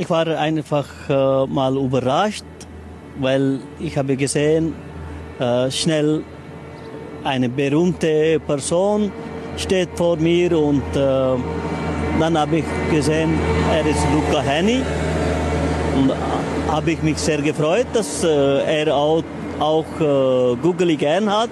Ich war einfach äh, mal überrascht, weil ich habe gesehen, äh, schnell eine berühmte Person steht vor mir und äh, dann habe ich gesehen, er ist Luca Henny und habe ich mich sehr gefreut, dass äh, er auch, auch äh, Googly gern hat.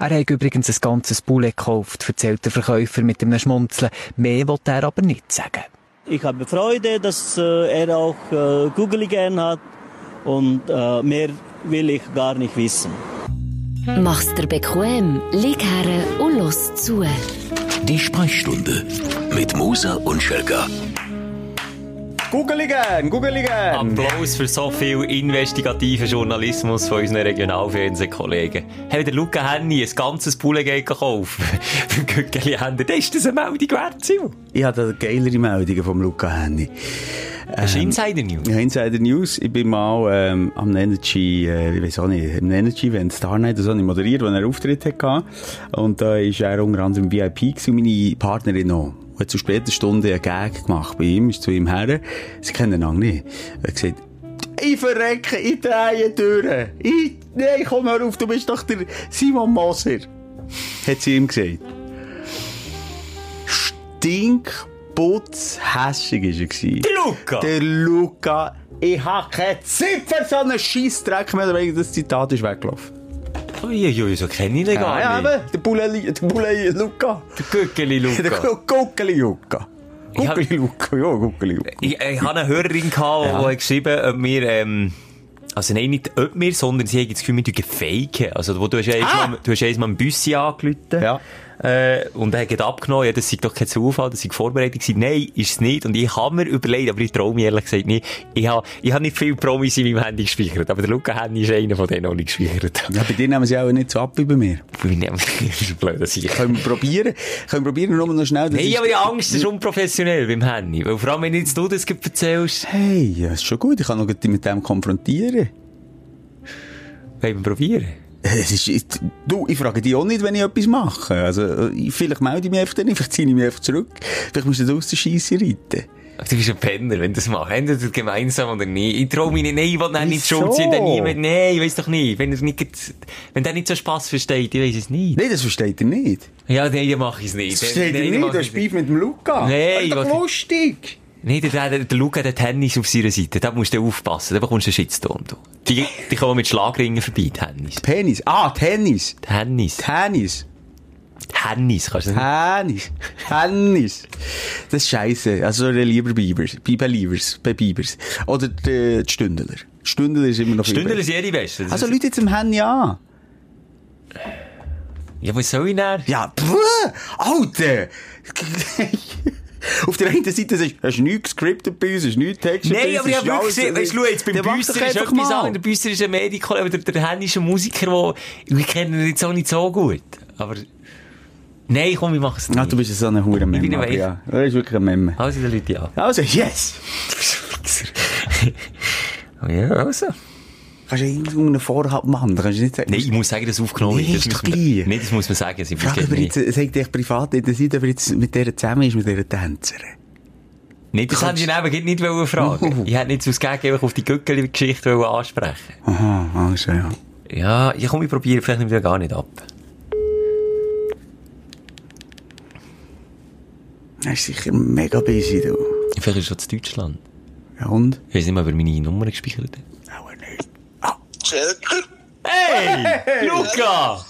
Er hat übrigens ein ganzes Bullet gekauft, erzählt der Verkäufer mit einem Schmunzeln. Mehr will er aber nicht sagen. Ich habe Freude, dass äh, er auch äh, Googly gern hat und äh, mehr will ich gar nicht wissen. Mach's dir bequem, lieg her und los zu. Die Sprechstunde mit Musa und Schelga. Googeligen, Googeligen! Applaus für so viel investigativen Journalismus von unseren Regionalfernsehkollegen. Haben der Luca Henny ein ganzes Poulet gekauft für? Das ist das eine Meldung wert, Simon? Ich habe geilere Meldungen vom Luca Henny. Das ist Insider News. Ja, Insider News. Ich bin mal ähm, am Energy, äh, ich weiß auch nicht, am Energy Event Star Night, das habe ich moderiert, wo er einen Auftritt hatte. Und da äh, ist er unter anderem VIP gewesen, und meine Partnerin auch. Und hat zu später Stunde einen Gag gemacht bei ihm, ist zu ihm her. Sie kennen ihn nicht. Er hat gesagt, ich verrecke, ich drehe durch. Ich, nein, komm hör auf, du bist doch der Simon Moser. Hat sie ihm gesagt. Stinkputz hässig war er. Der Luca? Der Luca. Ich habe keine Zeit für so einen Scheissdreck mehr, weil das Zitat ist weggelaufen. Uiuiui, so kenne ich ihn gar Ja, nicht. eben, der Buleli, der Buleli Luca. Der Gückeli Der Luca. Guckeli Luca. Guckeli Luca, ja, Guckeli Luca. Ich, ich hatte eine Hörerin, gehabt, die hat geschrieben ob wir, ähm, also nein, nicht ob wir, sondern sie hat das Gefühl, wir faken. Also, du hast ja Ah! mal, du hast ja einmal einen Büssi angerufen. Ja. Äh, und er hat abgenommen, ja, das sei doch kein Zufall, das sei vorbereitet gewesen. Nein, ist es nicht. Und ich habe mir überlegt, aber ich traue mir ehrlich gesagt nicht. Ich habe, ich habe nicht viele Promis in meinem Handy gespeichert, aber der Luca Handy ist einer von denen, noch nicht gespeichert. Ja, bei dir nehmen sie auch nicht so ab wie bei mir. Ich nehme, das ist ein blöder Sieg. Können wir probieren? Können wir probieren, nur noch schnell. Nein, aber ich habe Angst, das ist unprofessionell beim Handy. Weil vor allem, wenn jetzt du das erzählst, Hey, ja, ist schon gut. Ich kann noch mit dem konfrontieren. wollen wir probieren. Ist, ist, du, ich frage dich auch nicht, wenn ich etwas mache. Also, ich- vielleicht melde ich mich einfach dann vielleicht ziehe ich mich einfach zurück. Vielleicht musst du aus der Scheisse reiten. Du bist ein Penner, wenn du das machst. Entweder gemeinsam oder nicht. Ich trau mich nicht, nein, ich will nicht Wieso? schuld dann niemand, nein, ich weiss doch nicht. Wenn er nicht, wenn der nicht so Spass versteht, ich weiss es nicht. Nein, das versteht er nicht. Ja, nein, dann mach ich es nicht. Das versteht er nicht. Du hast Beef mit dem Luca. Nein, Das ist doch lustig. Nein, der, der, der Luca hat Tennis auf seiner Seite. Da musst du aufpassen. Da bekommst du einen Shitstorm. Du. Die, die kommen mit Schlagringen vorbei, Tennis. Penis. Ah, Tennis. Tennis. Tennis. Tennis, kannst du. Tennis. Tennis. Das ist scheiße. Also lieber Beavers. Bei Believers. Bei Beavers. Oder die, die Stündler. Stündler ist immer noch Stündler ist jede Beste. Das Also ist- Leute jetzt im Handy an. ja, was soll ich denn? Ja, pfuh, Alter! Auf der einen Seite du, hast du nichts gescriptet bei uns, hast du nichts Text Nein, aber ich habe wirklich gesehen, weißt du, jetzt beim Büsser ist etwas anderes. Der Büsser ist ein Medical, aber der, der Henny ist ein Musiker, der, ich kenne ihn jetzt auch nicht so gut. Aber, nein, komm, ich es nicht. Ah, du bist so ein hure Memme. Weich. Ja, du bist wirklich ein Memme. Also, der Leute ja. Also, yes! Oh ja, also. Kannst du irgendeinen Vorhalt machen? Kannst du nicht sagen. Nein, ich muss sagen, das aufgenommen Nee, ist Das man-. Nein, das muss man sagen. Sie Frag aber jetzt, sag dich privat interessiert, ob er jetzt mit der zusammen ist, mit dieser Tänzerin. Nein, das haben sie eben nicht fragen. Ich hätte nicht so das Gegenteil auf die Gückeli-Geschichte ansprechen Aha, also ja. Ja, ich komm, ich probiere, vielleicht nimmt er gar nicht ab. Er ist sicher mega busy, du. Vielleicht ist er schon zu Deutschland. Ja, und? Ich weiß nicht mehr, wer meine Nummer gespeichert hat. Hey! Luca!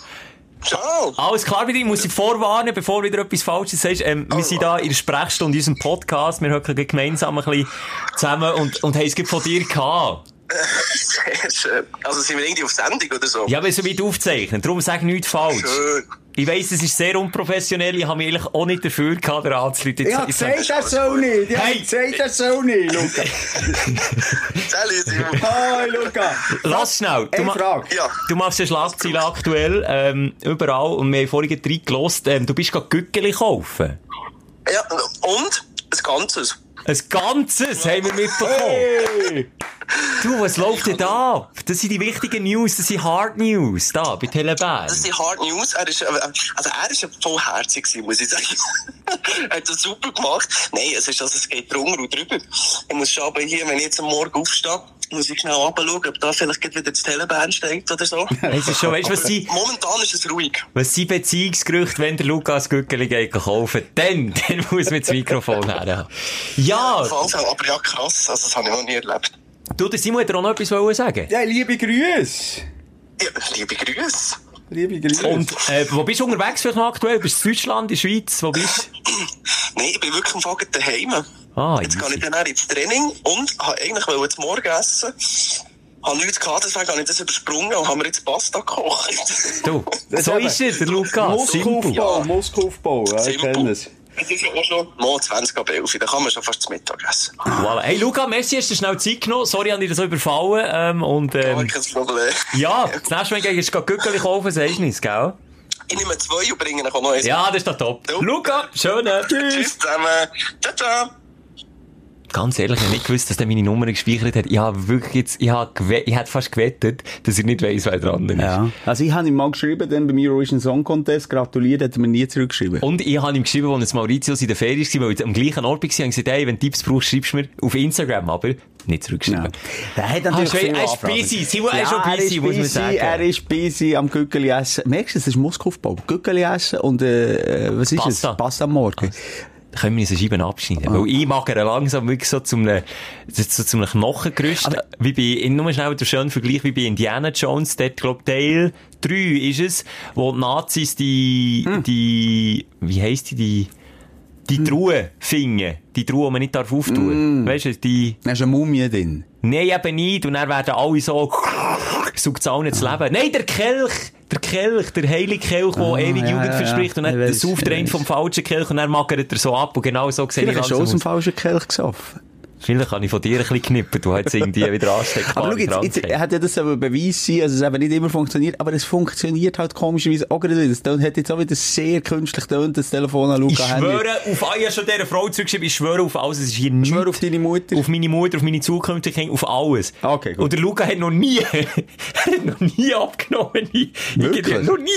Ciao. Alles klar bei dir, ich muss dich vorwarnen, bevor du wieder etwas Falsches sagst. Ähm, wir sind da in der Sprechstunde, in unserem Podcast, wir hocken gemeinsam ein bisschen zusammen und, und haben es von dir gehabt. Sehr schön. Also sind wir irgendwie auf Sendung oder so? Ja, aber so weit aufzeichnen, darum sag nichts falsch. Schön. Ich weiss, es ist sehr unprofessionell, ich habe mich eigentlich auch nicht dafür gehabt, der anzuleiten. Ich hab gesagt, das soll nicht. Ich Hey. gesagt, das soll nicht, Luca. Salut, Simon. Hi, Luca. Lass schnell. Du, ma Frage. Ja. du machst eine Schlagzeile aktuell, ähm, überall, und wir haben vorhin drei gelost, ähm, du bist gerade Gückeli kaufen. Ja, und? Das Ganzes. Ein ganzes haben wir mitbekommen. Hey. Du, was läuft denn da ab? Das sind die wichtigen News, das sind Hard News, da, bei Telebär. Das sind Hard News. Er ist, äh, also er ist vollherzig gewesen, muss ich sagen. er hat das super gemacht. Nein, es ist, also, es geht drunter und drüber. Ich muss schon aber hier, wenn ich jetzt am Morgen aufstehe, muss ich schnell anschauen, ob da vielleicht wieder das Teleband steht oder so. Es ist schon, weißt du, was sie, Momentan ist es ruhig. was sie Beziehungsgerüchte, wenn der Lukas Gückeli geht kaufen, dann, dann muss man das Mikrofon her. Ja, Auf Fall, aber ja, krass. Also, das habe ich noch nie erlebt. du, der Simon hat dir auch noch etwas sagen. Ja, liebe Grüße. Ja, liebe Grüße. Liebe Grüße. Und, äh, wo bist du unterwegs vielleicht noch aktuell? Bist du in Deutschland, in der Schweiz? Wo bist Nein, ich bin wirklich am Fall daheim. du? Ah, Jetzt gehe ich dann ins Training und habe eigentlich wollte zum Morgen essen. Habe nichts gehabt, deswegen habe ich das übersprungen und haben mir jetzt Pasta gekocht. Du, so ist es, der Lukas. Muskelaufbau, Muskelaufbau. Ja, ich kenne es. Es ist ja auch schon mal 20 ab 11, da kann man schon fast zu Mittag essen. Voilà. Hey, Luca, merci, hast du schnell Zeit genommen. Sorry, habe ich dir so überfallen. Ähm, und, Ja, ähm, kein Problem. ja, das nächste Mal gehst du Gückeli kaufen, sagst du nichts, gell? Ich nehme zwei und bringe noch eins. Ja, das ist doch top. Luca, schön. Tschüss zusammen. Ciao, ciao. Ganz ehrlich, ich habe nicht gewusst, dass der meine Nummer gespeichert hat. Ich habe wirklich jetzt, ich habe, ich hätte fast gewettet, dass er nicht weiss, wer dran ist. Ja. Also ich habe ihm mal geschrieben, dann beim Eurovision Song Contest, gratuliert, hat er mir nie zurückgeschrieben. Und ich habe ihm geschrieben, als Mauritius in der Ferien war, weil ich am gleichen Ort war, und gesagt, hey, wenn du Tipps brauchst, schreibst du mir auf Instagram, aber nicht zurückgeschrieben. Ja. Der hat Ah, natürlich ist- viele er ist busy. Er ist schon busy, muss man sagen. Er ist busy am Gückeli essen. Merkst du, es ist Muskelaufbau. Gückeli essen und, äh, was ist Pasta. es? Pasta am Morgen. Können wir unsere Scheiben abschneiden. Ah. Weil ich mag er langsam wirklich so zum, einem- so zum einem Knochengerüst, wie bei, nur schnell der schöne Vergleich, wie bei Indiana Jones, dort, glaub, Teil 3 ist es, wo die Nazis die, Hm. die, wie heisst die, die, die Truhe fingen. Die Truhe, die man nicht darf auftun. Hm. Weißt du, die, Da ist eine Mumie drin. Nein, eben nicht. Und dann werden alle so, saugt es allen das Leben. Nein, der Kelch! Der Kelch, der heilige Kelch, der Ah, ewig ja, Jugend ja, verspricht. Und ja. dann Ich das weiss, sauft er einen vom falschen Kelch und dann magert er so ab. Und genau so sehe ich Vielleicht hast du aus dem falschen Kelch gesoffen. Vielleicht habe ich von dir ein bisschen knippen. Du hast irgendwie wieder ansteckbare Aber schau jetzt, jetzt hat ja das aber Beweis sein, also es eben nicht immer funktioniert, aber es funktioniert halt komischerweise auch gerade wieder. Das Ton hat jetzt auch wieder sehr künstlich tönt, das Telefon an Ich Luca Handy. schwöre auf, ich habe schon dieser Frau zurückgeschrieben, ich schwöre auf alles, es ist hier nichts. schwöre auf deine Mutter. Auf meine Mutter, auf meine zukünftige auf alles. Okay, gut. Und der Luca hat noch nie, er hat noch nie abgenommen. Ich, Wirklich? ich, noch nie.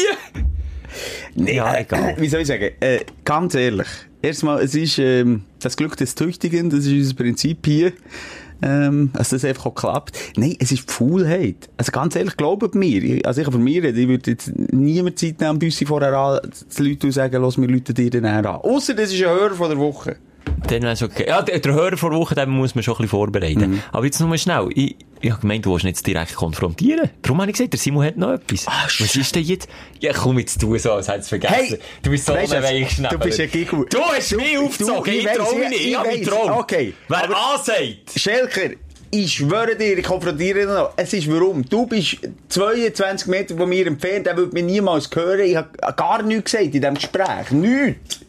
Nee, Ja, äh, egal. Wie soll ich sagen? Äh, ganz ehrlich. Erstmal, es ist, ähm, das Glück des Tüchtigen, das ist unser Prinzip hier. Ähm, also das einfach auch klappt. Nein, es ist die Faulheit. Also ganz ehrlich, glaubt mir. Also ich von mir reden, ich würde jetzt niemand Zeit nehmen, Büssi vorher an, zu Leuten sagen, los, wir Leute dir dann an. Ausser das ist ein Hörer von der Woche. Dann wär's okay. Ja, der, Hörer vor Woche, den muss man schon ein bisschen vorbereiten. Mhm. Aber jetzt nur mal schnell. Ich, ich habe gemeint, du willst jetzt direkt konfrontieren. Darum habe ich gesagt, der Simon hat noch etwas. Was ist denn jetzt? Ja, komm jetzt du so, als hättest du es vergessen. Hey, du bist so weisst ein du, bist ein Giggle. Du hast mich Du- aufgezogen. du- ich Ich traue ich- mich nicht. ich Ich habe mich getraut. Okay. Wer Aber- ansagt. Schelker, ich schwöre dir, ich konfrontiere ihn noch. Es ist warum. Du bist 22 Meter von mir entfernt, der würde mich niemals hören. Ich habe gar nichts gesagt in diesem Gespräch. Nichts.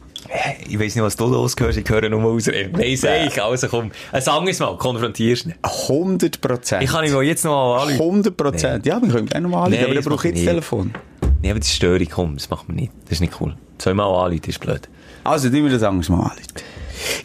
Ich weiss nicht, was du losgehörst. Ich höre nur ausreden. Nein, sag ich. Also komm. Äh, Sag es mal. Konfrontierst ihn. 100 Prozent. Ich kann ihn mal jetzt noch mal anrufen. 100 Prozent. Ja, wir können gerne mal anrufen, Nee, aber das brauche ich jetzt Telefon. Nee, aber das ist Störung. Komm, das macht man nicht. Das ist nicht cool. Zweimal anrufen ist blöd. Also, tun wir das anders mal anrufen.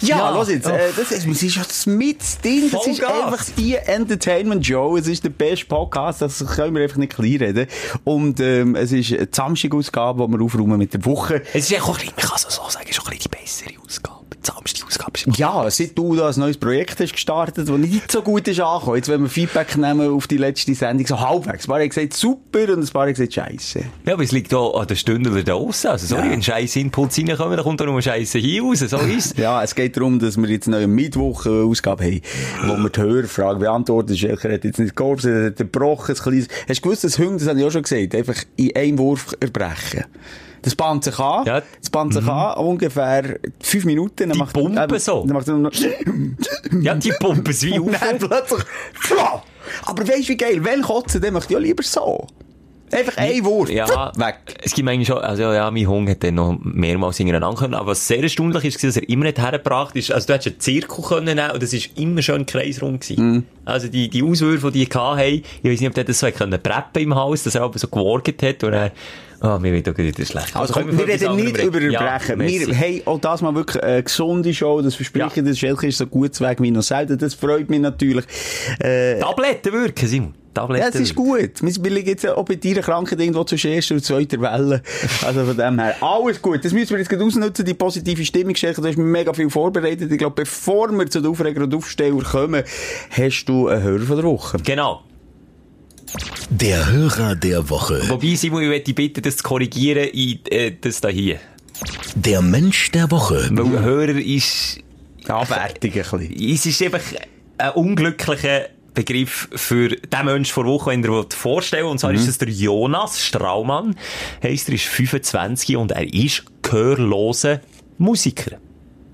Ja, Ja. los jetzt, äh, das ist, es ist ja mit drin. Das ist einfach die Entertainment Show. Es ist der beste Podcast, das können wir einfach nicht kleinreden. Und, ähm, es ist die Samstag-Ausgabe, die wir aufräumen mit der Woche. Es ist ja auch ein bisschen, ich kann es so sagen, es ist auch ein bisschen die bessere Ausgabe. Die samste Ausgabe Ja, seit du da ein neues Projekt hast gestartet, das nicht so gut ist angekommen. Jetzt, wenn wir Feedback nehmen auf die letzte Sendung, so halbwegs. Ein paar haben gesagt super und ein paar haben gesagt scheisse. Ja, aber es liegt auch an den Stündler da aussen. Also, sorry, Ja. wenn Scheiße Inputs reinkommen, dann kommt da nur Scheiße hier raus. So ist es. Ja, es geht darum, dass wir jetzt eine neue Mittwoch-Ausgabe haben, wo wir die Hörerfrage beantworten. Schelker hat jetzt nicht geholfen, er hat gebrochen, ein kleines... Hast du gewusst, dass Hunde, das habe ich auch schon gesagt, einfach in einem Wurf erbrechen? Das bahnt sich an. Ja. Das bahnt sich an, ungefähr fünf Minuten. Dann Die macht, pumpen so. Dann macht noch... Ja, die pumpen es wie auf. dann plötzlich... Aber weisst du wie geil? Wenn kotzen, dann möchte ich ja lieber so. Einfach ein Wurf. Ja, Weg. Es gibt eigentlich schon, also ja, mein Hund hat dann noch mehrmals hintereinander können, aber was sehr erstaunlich ist, dass er immer nicht hergebracht ist, also du hättest einen Zirkel können nehmen und das ist immer schön kreisrund gewesen. Also die, die Auswürfe, die ich hatte, ich weiß nicht, ob der das so können preppen im Haus, dass er aber so geworget hat und er, ah, mir wird auch wieder schlecht. Also, komm, wir reden nicht über reden? Erbrechen. Ja, wir haben auch das mal wirklich eine gesunde Show, das verspreche ich, Ja. das Schelke ist so gut weg wie noch selten, das freut mich natürlich. Äh, Tabletten wirken, Simon. Tabletten ja, es ist gut. Wir wir liegen jetzt auch bei deiner Krankheit irgendwo zwischen erster und zweiter Welle. Also von dem her, alles gut. Das müssen wir jetzt gerade ausnutzen, die positive Stimmung Schelke. Du hast mega viel vorbereitet. Ich glaube, bevor wir zu den Aufreger und Aufsteller kommen, hast du einen Hörer von der Woche. Genau. Der Hörer der Woche. Wobei, Simon, ich möchte bitten, das zu korrigieren in äh, das da hier. Der Mensch der Woche. Weil ein Hörer ist, Abwertung ein bisschen. es ist einfach ein unglücklicher Begriff für den Menschen vor Woche, wenn ihr wollt vorstellen Und zwar ist es der Jonas Straumann. Er ist 25 und er ist gehörloser Musiker.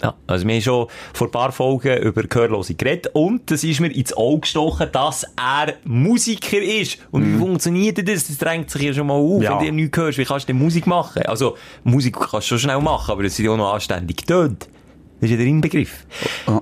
Ja, also wir haben schon vor ein paar Folgen über Gehörlose geredet und das ist mir ins Auge gestochen, dass er Musiker ist. Und wie funktioniert denn das? Das drängt sich ja schon mal auf, Ja. wenn du nichts hörst. Wie kannst du denn Musik machen? Also, Musik kannst du schon schnell machen, aber das sind ja auch noch anständig tönt. Das ist ja der Inbegriff. Oh.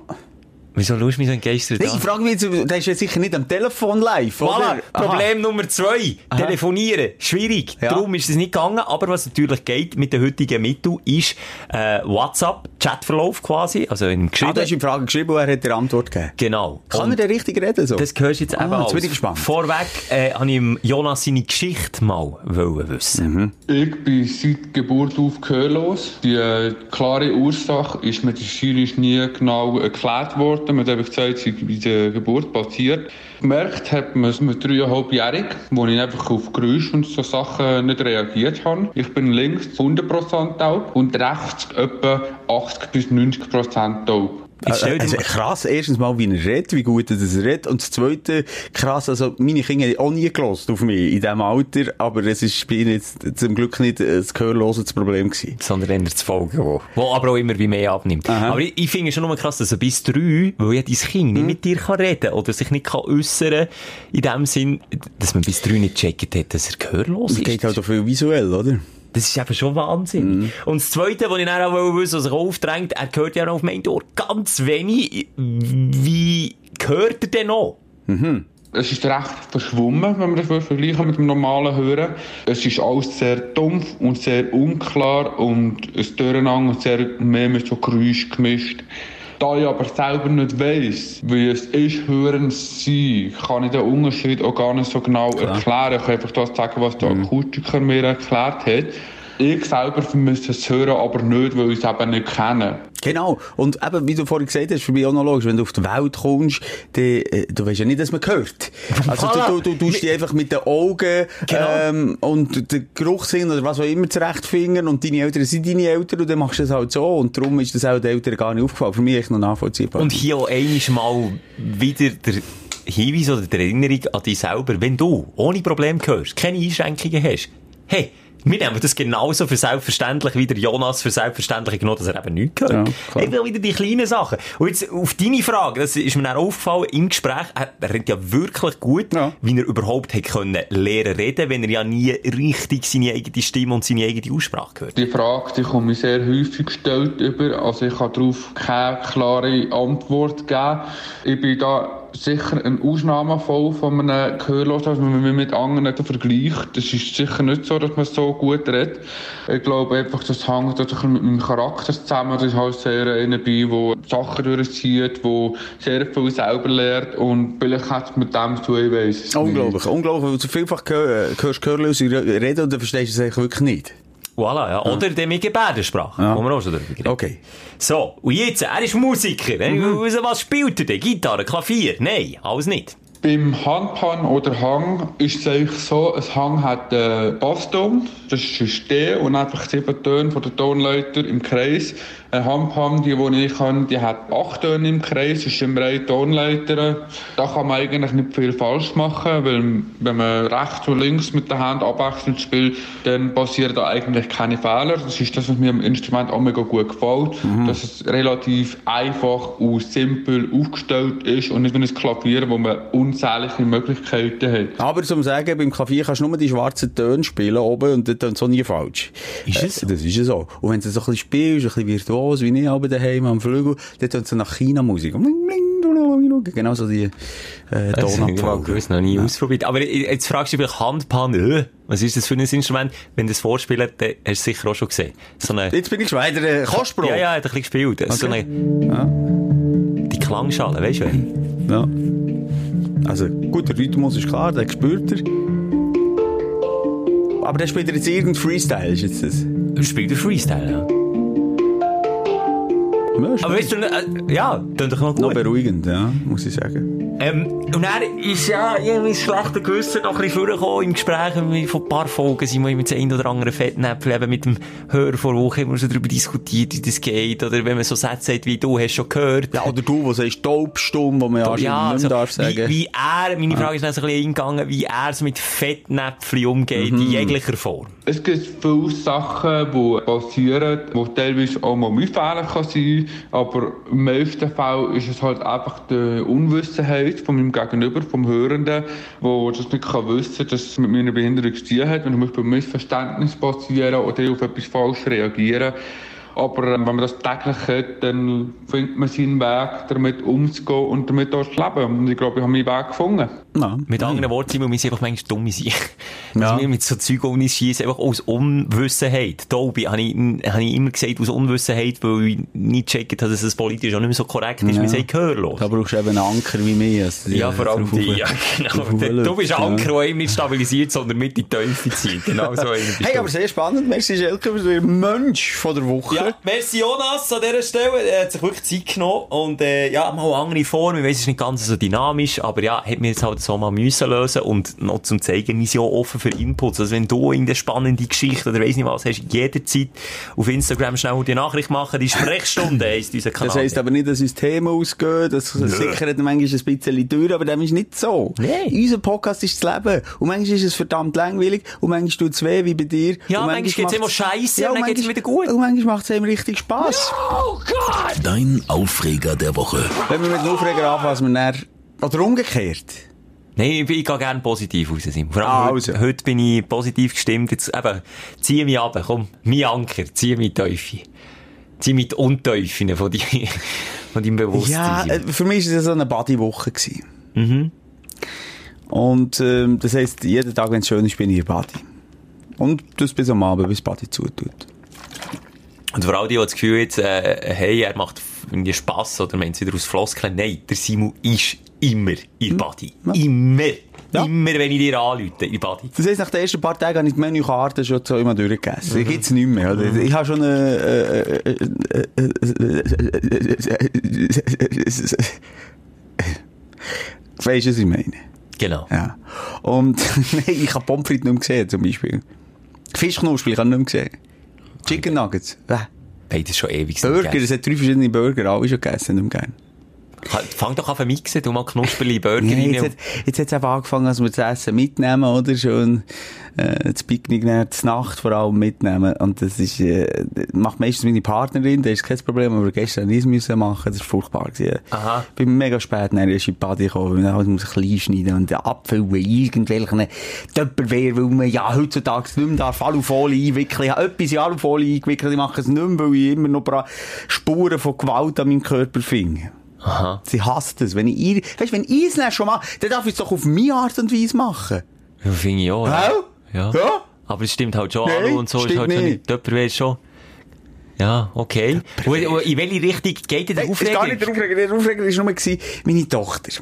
Wieso schaust du mich so entgeistert Nee, an? ich frage mich jetzt, der ist ja sicher nicht am Telefon live, Voilà, oder? Aha. Problem Nummer zwei. Telefonieren. Schwierig. Ja. Darum ist es nicht gegangen. Aber was natürlich geht mit den heutigen Mitteln ist äh, WhatsApp, Chatverlauf quasi. Also in Ah, du geschrieben. hast ihm Frage geschrieben und er hat dir Antwort gegeben. genau. Kann Und er denn richtig reden so? das hörst du jetzt Ah, eben jetzt bin ich gespannt. Vorweg äh, habe ich im Jonas seine Geschichte mal wollen wissen. Ich bin seit Geburt auf gehörlos. Die äh, klare Ursache ist medizinisch nie genau erklärt worden. Man hat einfach gesagt, bei der Geburt passiert. Gemerkt hat man es mit dreieinhalbjährig, wo ich einfach auf Geräusche und so Sachen nicht reagiert habe. Ich bin links 100% taub und rechts etwa 80 bis 90% taub. Also mal- krass, erstens mal, wie er redet, wie gut er das redet. Und das zweite, krass, also meine Kinder haben auch nie gelost auf mich in diesem Alter, aber es ist bei ihnen jetzt zum Glück nicht ein gehörloses Problem gewesen. sondern eher das Folgen, wo, wo aber auch immer wie mehr abnimmt. Aha. Aber ich, ich finde es schon nur krass, dass er bis drei, weil ja dein Kind Mhm. nicht mit dir kann reden oder sich nicht kann äußern in dem Sinn, dass man bis drei nicht checkt hat, dass er gehörlos Es ist. geht halt auch viel visuell, oder? Das ist eben schon Wahnsinn. Mhm. Und das Zweite, was ich dann auch wissen was sich aufdrängt, er hört ja noch auf mein Ohr ganz wenig. Wie hört er denn noch? Es ist recht verschwommen, wenn man das vergleichen mit dem normalen Hören. Es ist alles sehr dumpf und sehr unklar und es Durcheinander und sehr mehr mit so Geräusch gemischt. Da ich aber selber nicht weiss, wie es ist, hören sie, kann ich den Unterschied auch gar nicht so genau erklären. Ich kann einfach das sagen, was der Akustiker mir erklärt hat. Ich selber vermisse das Hören aber nicht, weil ich es eben nicht kenne. Genau. Und eben, wie du vorhin gesagt hast, für mich auch noch logisch, wenn du auf die Welt kommst, dann, äh, du weißt ja nicht, dass man hört. Also du, du, du tust dich einfach mit den Augen Genau. ähm, und den Geruchssinn oder was auch immer zurechtfinden und deine Eltern sind deine Eltern und dann machst du das halt so und darum ist das auch den Eltern gar nicht aufgefallen. Für mich echt noch nachvollziehbar. Und hier auch einmal mal wieder der Hinweis oder die Erinnerung an dich selber. Wenn du ohne Problem hörst, keine Einschränkungen hast, hey, wir nehmen das genauso für selbstverständlich wie der Jonas für selbstverständlich genommen, dass er eben nichts hört. Ja, ich will wieder die kleinen Sachen. Und jetzt auf deine Frage, das ist mir dann aufgefallen im Gespräch, er, er redet ja wirklich gut, Ja. wie er überhaupt hätte können lernen reden, wenn er ja nie richtig seine eigene Stimme und seine eigene Aussprache gehört. Die Frage die kommt mir sehr häufig gestellt über. Also ich kann darauf keine klare Antwort geben. Ich bin da sicher ein Ausnahmefall von einem Gehörlosen, also wenn man mit anderen vergleicht. Das ist sicher nicht so, dass man so gut redet. Ich glaube einfach, das hängt mit meinem Charakter zusammen. Das ist halt sehr einer bin, der Sachen durchzieht, der sehr viel selber lernt und vielleicht hat mit dem zu tun, weiss es nicht. Unglaublich, unglaublich, weil du vielfach hörst Gehörlose reden und dann verstehst du es eigentlich wirklich nicht. Voilà, ja. Oder der mit Gebärdensprache, Ja. wo wir auch schon drüber haben. Okay. So, und jetzt, er ist Musiker. Mhm. Was spielt er denn? Gitarre, Klavier? Nein, alles nicht. Beim Handpan oder Hang ist es eigentlich so, ein Hang hat einen Basston, das ist ein Stehen und einfach sieben Töne von den Tonleitern im Kreis. Eine Handpump, die, die ich habe, die hat acht Töne im Kreis, ist immer eine Tonleiter. Da kann man eigentlich nicht viel falsch machen, weil wenn man rechts und links mit der Hand abwechselnd spielt, dann passieren da eigentlich keine Fehler. Das ist das, was mir am Instrument auch mega gut gefällt, dass es relativ einfach und simpel aufgestellt ist und nicht wie ein Klavier, wo man unzählige Möglichkeiten hat. Aber zum sagen, beim Klavier kannst du nur die schwarzen Töne spielen oben und das tönt so nie falsch. Ist es Äh, Das ist ja so. Und wenn du so ein bisschen spielst, ein bisschen virtuos, wie ich aber daheim am Flügel, dann tönt es nach China-Musik. Genau so die äh, Das Tonabfolge. gewusst, noch nie ausprobiert. Aber jetzt fragst du dich vielleicht Handpan, äh, was ist das für ein Instrument? Wenn du das vorspielst, dann hast du es sicher auch schon gesehen. So eine, Jetzt bin ich schon weiter äh, Kostprobe. ja, ja, hat ein bisschen gespielt. So eine, Ja. die Klangschale, weißt du? Ja. Also, gut, der Rhythmus ist klar, den spürt er. Aber der spielt jetzt irgendein Freestyle, ist jetzt das? Er spielt der Freestyle, ja. Ja, Aber weißt du, äh, ja, das doch noch noch gut. beruhigend, ja, muss ich sagen. Ähm, und dann ist ja irgendwie das schlechte Gewissen noch ein bisschen vorgekommen im Gespräch vor ein paar Folgen sind wir mit dem einen oder anderen Fettnäpfel eben mit dem Hörer vor Woche immer so darüber diskutiert, wie das geht, oder wenn man so Sätze sagt wie du hast schon gehört. Ja, oder du, der sagst, taubstumm, wo man ja, Ja, nicht also, mehr darf sagen. wie, wie er, meine Frage ist dann so ein bisschen eingegangen, wie er so mit Fettnäpfchen umgeht, in jeglicher Form. Es gibt viele Sachen, die passieren, die teilweise auch mal mein Fehler kann sein aber im meisten Fall ist es halt einfach die Unwissenheit von meinem Gegenüber, vom Hörenden, wo das nicht kann wissen, dass es mit meiner Behinderung zu tun hat, wenn zum Beispiel Missverständnisse passieren oder ich auf etwas falsch reagieren. Aber ähm, wenn man das täglich hat, dann findet man seinen Weg, damit umzugehen und damit auch zu leben. Und ich glaube, ich habe meinen Weg gefunden. Ja. Mit anderen Worten, Simon, wir sind einfach manchmal dumme sein. Ja. Dass wir mit so Zeug uns schiessen, einfach aus Unwissenheit. Tobi, habe ich, habe ich immer gesagt, aus Unwissenheit, weil ich nicht checkt habe, dass es politisch auch nicht mehr so korrekt ist. Ja. Wir sagen gehörlos. Da brauchst du eben einen Anker wie mir. Also Ja, vor allem die, ja, genau. Du, bist. Anker, der eben nicht stabilisiert, sondern mit in die Teufel zieht. Genau so Hey, aber sehr spannend. Merci, Schelke, für den Mensch von der Woche. Ja, merci Jonas an dieser Stelle. Er hat sich wirklich Zeit genommen. Und, äh, ja, mal eine andere Form. Ich weiss, es ist nicht ganz so dynamisch, aber ja, hat mir jetzt halt so mal müssen lösen. Und noch zum zeigen, wir sind ja offen für Inputs. Also wenn du irgendeine spannende Geschichte oder weiss nicht was hast, jederzeit auf Instagram schnell die Nachricht machen. Die Sprechstunde heisst unser Kanal. Das heisst aber nicht, dass uns Themen ausgehen. Das sichert manchmal ein bisschen durch, aber dem ist nicht so. Nein. Unser Podcast ist das Leben. Und manchmal ist es verdammt langweilig. Und manchmal tut es weh, wie bei dir. Ja, und manchmal geht's macht's- immer scheisse, und und dann geht's manchmal- wieder gut. Und manchmal macht es einem richtig Spass. Dein Aufreger der Woche. Wenn wir mit dem Aufreger anfangen, was wir dann... Oder umgekehrt. Nein, ich, ich gehe gerne positiv raus. Vor allem Ah, heute, also. heute bin ich positiv gestimmt. Jetzt eben, zieh mich ab, komm, mein Anker, zieh mich Teufel. Zieh mich die Unteufeln von, die, von deinem Bewusstsein. Ja, äh, für mich war es so eine Bodywoche. gewesen. Und ähm, das heisst, jeden Tag, wenn es schön ist, bin ich in Body. Und das bis am Abend, bis Body zutut. Und vor allem die, die das Gefühl jetzt, äh, hey, er macht irgendwie Spass oder meint es wieder aus Floskeln. Nein, der Simon ist immer in Body. Immer. Hm. Ja. Immer, wenn ich dir anrufe, in Body. Das heisst, nach den ersten paar Tagen habe ich die Menükarte schon so immer durchgegessen. Mhm. Gibt's nicht mehr, oder? Ich habe schon eine, äh, äh, Weisst du, was ich meine? Genau. Ja. Und, ich habe Pommes frites nicht mehr gesehen, zum Beispiel. Fischknuspel, ich habe nicht mehr gesehen. Chicken Nuggets, äh. Hey, das ist schon ewig. Burger, es hat drei verschiedene Burger, alle schon gegessen, nicht mehr gern. Fang doch an zu mixen, du mal Knusperli Burger Ja, rein. jetzt, hat, jetzt hat's einfach angefangen, dass wir das Essen mitnehmen, oder? Schon, äh, das Picknick, dann, die Nacht vor allem mitnehmen. Und das ist, äh, macht meistens meine Partnerin, das ist kein Problem, aber gestern nicht müssen machen, das war furchtbar gewesen. Aha. Bin mega spät, dann ist in die Body gekommen, weil dann alles muss klein schneiden und abfüllen, irgendwelchen Tupperware, weil man ja heutzutage nicht mehr darf Alufolie einwickeln. Ich habe etwas in Alufolie eingewickelt, ich mache es nicht mehr, weil ich immer noch Spuren von Gewalt an meinem Körper finde. Aha. Sie hasst es. Wenn ich ihr, weißt, wenn ich es schon mache, dann darf ich es doch auf meine Art und Weise machen. Ja, finde ich auch. Hä? Ja. Ja? Aber es stimmt halt schon, Nein, Alu und so ist halt schon nicht. nicht. Tupperware schon. Ja, okay. Und, und in welche Richtung geht denn der Hey, es ist gar nicht der Aufreger? Aufreger. Der Aufreger war nur gewesen, meine Tochter.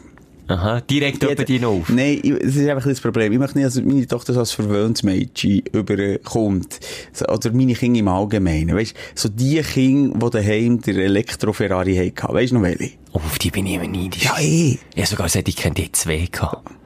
Aha, direkt über die auf. Nein, das ist einfach das Problem. Ich möchte nicht, dass meine Tochter so als verwöhntes Mädchen überkommt. Oder meine Kinder im Allgemeinen. Weißt so die Kinder, die daheim der Elektro-Ferrari hatten. Weißt du noch welche? Oh, auf die bin ich immer neidisch. Ja, eh. Habe sogar gesagt, ich kenne die zwei gehabt.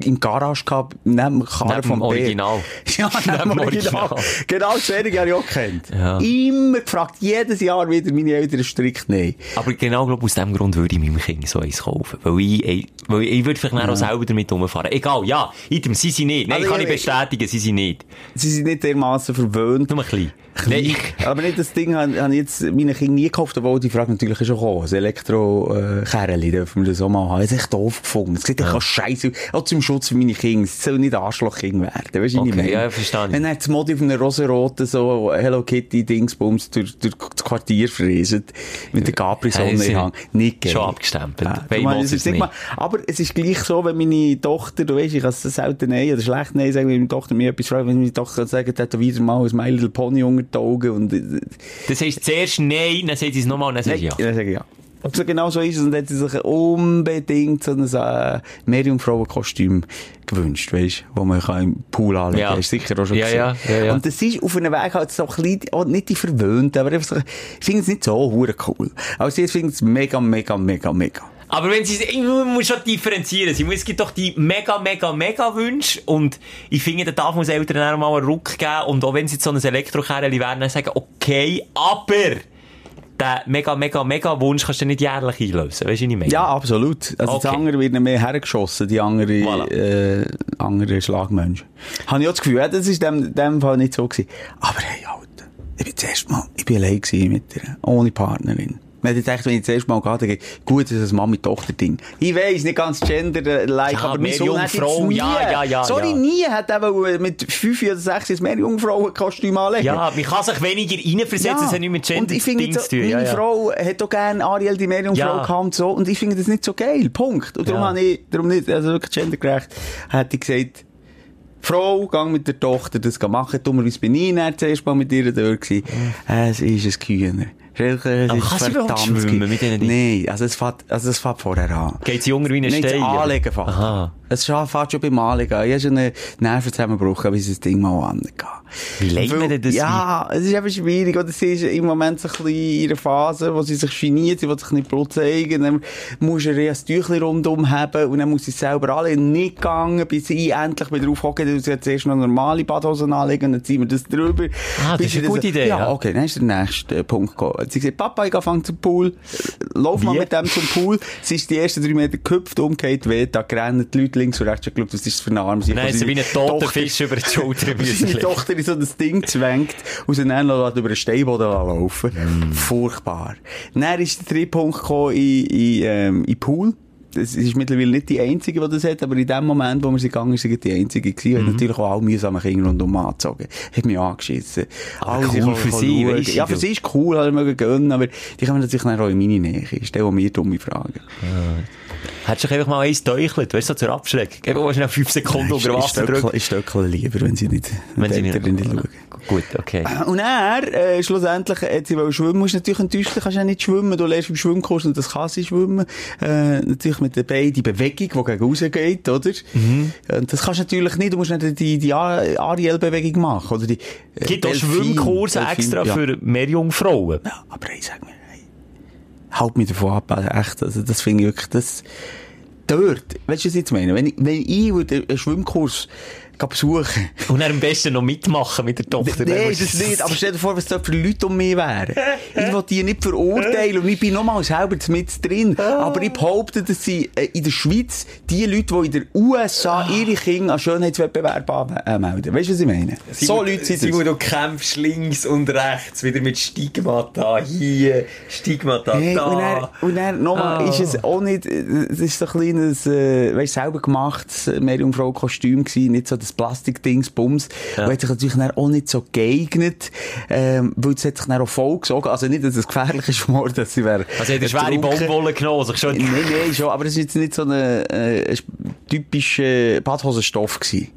Im Garage gehabt, neben dem Karren vom. Original. Ja, neben dem Original. Genau, das Serie habe ich auch gekannt. Ja. Immer gefragt, jedes Jahr wieder, meine Eltern strikt nein. Aber genau, glaub, aus dem Grund würde ich meinem Kind so eins kaufen. Weil ich, weil ich, würde vielleicht dann auch selber damit rumfahren. Egal, ja, item, sie sind nicht. Nein, Also, kann ich ich- bestätigen, sie sind nicht. Sie sind nicht dermaßen verwöhnt. Nur ein bisschen. Nein. Aber nicht das Ding habe habe ich jetzt meinen Kindern nie gekauft, obwohl die Frage natürlich ist schon gekommen. Das Elektro-Kerli, dürfen wir das auch mal haben. Das ist echt doof gefunden. Es sieht echt scheiße. Auch zum Schutz für meine Kinder. Es soll nicht Arschlochkind werden. Weißt du, wie ich Okay, meine? ja, ich. Wenn er das Modi auf einer rosaroten so Hello Kitty Dingsbums durch, durch das Quartier fräset, mit der Capri-Sonne. Nicht geil. Schon abgestempelt. Ja, Weil ich es nicht mal, aber es ist gleich so, wenn meine Tochter, du weißt, ich kann es selten nein oder schlecht nein sagen, wenn meine Tochter mir etwas fragt, wenn meine Tochter sagt, hat wieder mal ein My Little Pony unter die Augen und, äh, Das heißt zuerst nein, dann sagt sie es nochmal dann sagt sie ja. dann sage ich ja. Und so genau so ist es und dann hat sie sich unbedingt so ein äh, Meerjungfrauenkostüm gewünscht, weißt du, wo man kann im Pool anlegen Ja. kann. Hast du sicher auch schon Ja, gesehen. ja, ja, ja. Und das ist auf einem Weg halt so ein bisschen, nicht die verwöhnt, aber einfach so, ich finde es nicht so cool. Aber sie findet es mega, mega, mega, mega. Aber wenn sie, ich muss schon differenzieren. Sie muss, es gibt doch die mega, mega, mega Wünsche. Und ich finde, da darf man Eltern auch mal einen Ruck geben. Und auch wenn sie jetzt so ein Elektrokerli werden, dann sagen, okay, aber, den mega, mega, mega Wunsch kannst du nicht jährlich einlösen. Weißt du, ich meine? Ja, absolut. Also Okay. das andere wird nicht mehr hergeschossen, die andere, Voilà. äh, andere Schlagmenschen. Habe ich auch das Gefühl, ja, das ist in dem, dem Fall nicht so gewesen. Aber hey, Alter, ich bin zuerst mal, ich bin allein gewesen mit ihr, ohne Partnerin. Man gedacht, wenn ich das erste Mal gehe, dann geht gut, das ist ein Mami-Tochter-Ding. Ich weiss, nicht ganz gender-like, Ja, aber mein mehr Sohn hat Jungfrau, nie, ja, ja, ja, sorry, ja. nie hat eben mit fünf oder sechs ein Meerjungfrauen-Kostüm anlegen. Ja, man kann sich weniger reinversetzen, es hat nichts mit so, zu tun. meine Ja, ja. Frau hat auch gerne Ariel, die Meerjungfrau Ja. gehabt so. Und ich finde das nicht so geil. Punkt. Und darum Ja. habe ich, darum nicht, also wirklich gendergerecht, hätte ich gesagt, Frau, gang mit der Tochter das machen. Dummerweise bin ich dann zuerst mal mit ihr dort gewesen. Es ist ein Kühner. Schelke, es ist verdammt schwimmen mit Dingen? Nein, also es fährt, also es fährt vorher an. Geht sie junger wie ein das Stein? Anlegen fährt. Aha. Es fährt schon beim Anlegen an. Ich habe schon einen Nervenzusammenbruch, bis das Ding mal angehe. Wie legt man denn das Ja, es ist eben schwierig. Oder sie ist im Moment so ein bisschen in einer Phase, wo sie sich geniert, sie will sich nicht Blut zeigen. Dann muss er ein Tüchlein rundum haben und dann muss sie selber alle nicht gegangen, bis ich endlich wieder aufhocken, dass sie jetzt erst noch normale Badhosen anlegen und dann ziehen wir das drüber. Ah, das Bis ist eine gute so- Idee, Ja, okay, dann ist der nächste Punkt gekommen. Sie sagt, Papa, ich gehe fangen zum Pool. Lauf mal Wie? mit dem zum Pool. Sie ist die ersten drei Meter gehüpft, umgekehrt, weh, da gerannt, die Leute links und rechts, ich glaube, das ist für eine Arm. Nein, sie wie ein toter Fisch über die Schulter Seine. Tochter in so das Ding zwängt und sie dann über den Steinboden laufen. Mm. Furchtbar. Dann ist der dritte Punkt gekommen in, in, ähm, in Pool. Das ist mittlerweile nicht die einzige, die das hat, aber in dem Moment, wo wir sie gegangen ist, sie die einzige gewesen. Mhm. Natürlich auch alle mühsame Kinder rundum angezogen. Hat mich angeschissen. Aber cool für sie, weisst du, Ja, für sie ist cool, hat er mögen gönnen, aber die kommen natürlich auch in meine Nähe. Stellen mir dumme Fragen. Hättest du einfach mal eins teuchelt, weißt du, so zur Abschreck. Eben, wo schnell fünf Sekunden unter Ich Wasser drückt. Ich stöckle lieber, wenn sie nicht, Wenn sie nicht, nicht schauen. Gut, okay. Und er, äh, schlussendlich, hat sie wollen schwimmen, musst natürlich enttäuscht, kannst ja nicht schwimmen, du lernst im Schwimmkurs und das kann sie schwimmen, äh, natürlich mit der Beine die Bewegung, die gegen raus geht, oder? Und das kannst du natürlich nicht, du musst nicht die, die Ar- Ariel-Bewegung machen, oder die, äh, Gibt auch Schwimmkurse extra ja. für mehr Jungfrauen? Ja, aber ich sag mir, hey, halt mich davon ab, also echt, also das finde ich wirklich, das, dort, weißt du, was ich jetzt meine? Wenn ich, wenn ich würde einen Schwimmkurs gehen besuchen, Und dann am besten noch mitmachen mit der Tochter. Nein, das nicht. Aber stell dir vor, was da für Leute um mich wären. Ich will die nicht verurteilen und ich bin nochmal selber mit drin. Aber ich behaupte, dass sie äh, in der Schweiz die Leute, die in der USA ihre Kinder an Schönheitswettbewerben anmelden. Weißt du, was ich meine? so Leute sind Simon, du kämpfst links und rechts, wieder mit Stigmata hier, Stigmata Hey, da. und dann, und dann nochmal, Ah. ist es auch nicht, es ist so ein kleines, äh, weißt, selber gemachtes Meerjungfrau-Kostüm gewesen, nicht so das Plastikdings, Bums. Ja. Und hat sich natürlich dann auch nicht so geeignet, ähm, weil es hat sich dann auch vollgesogen. Also nicht, dass es gefährlich ist, geworden, dass sie wäre. Also, hat er schwere. Baumwolle genommen, sich schon... Nein, nein, schon, aber es ist jetzt nicht so ein, äh, ein typischer Badhosenstoff gewesen.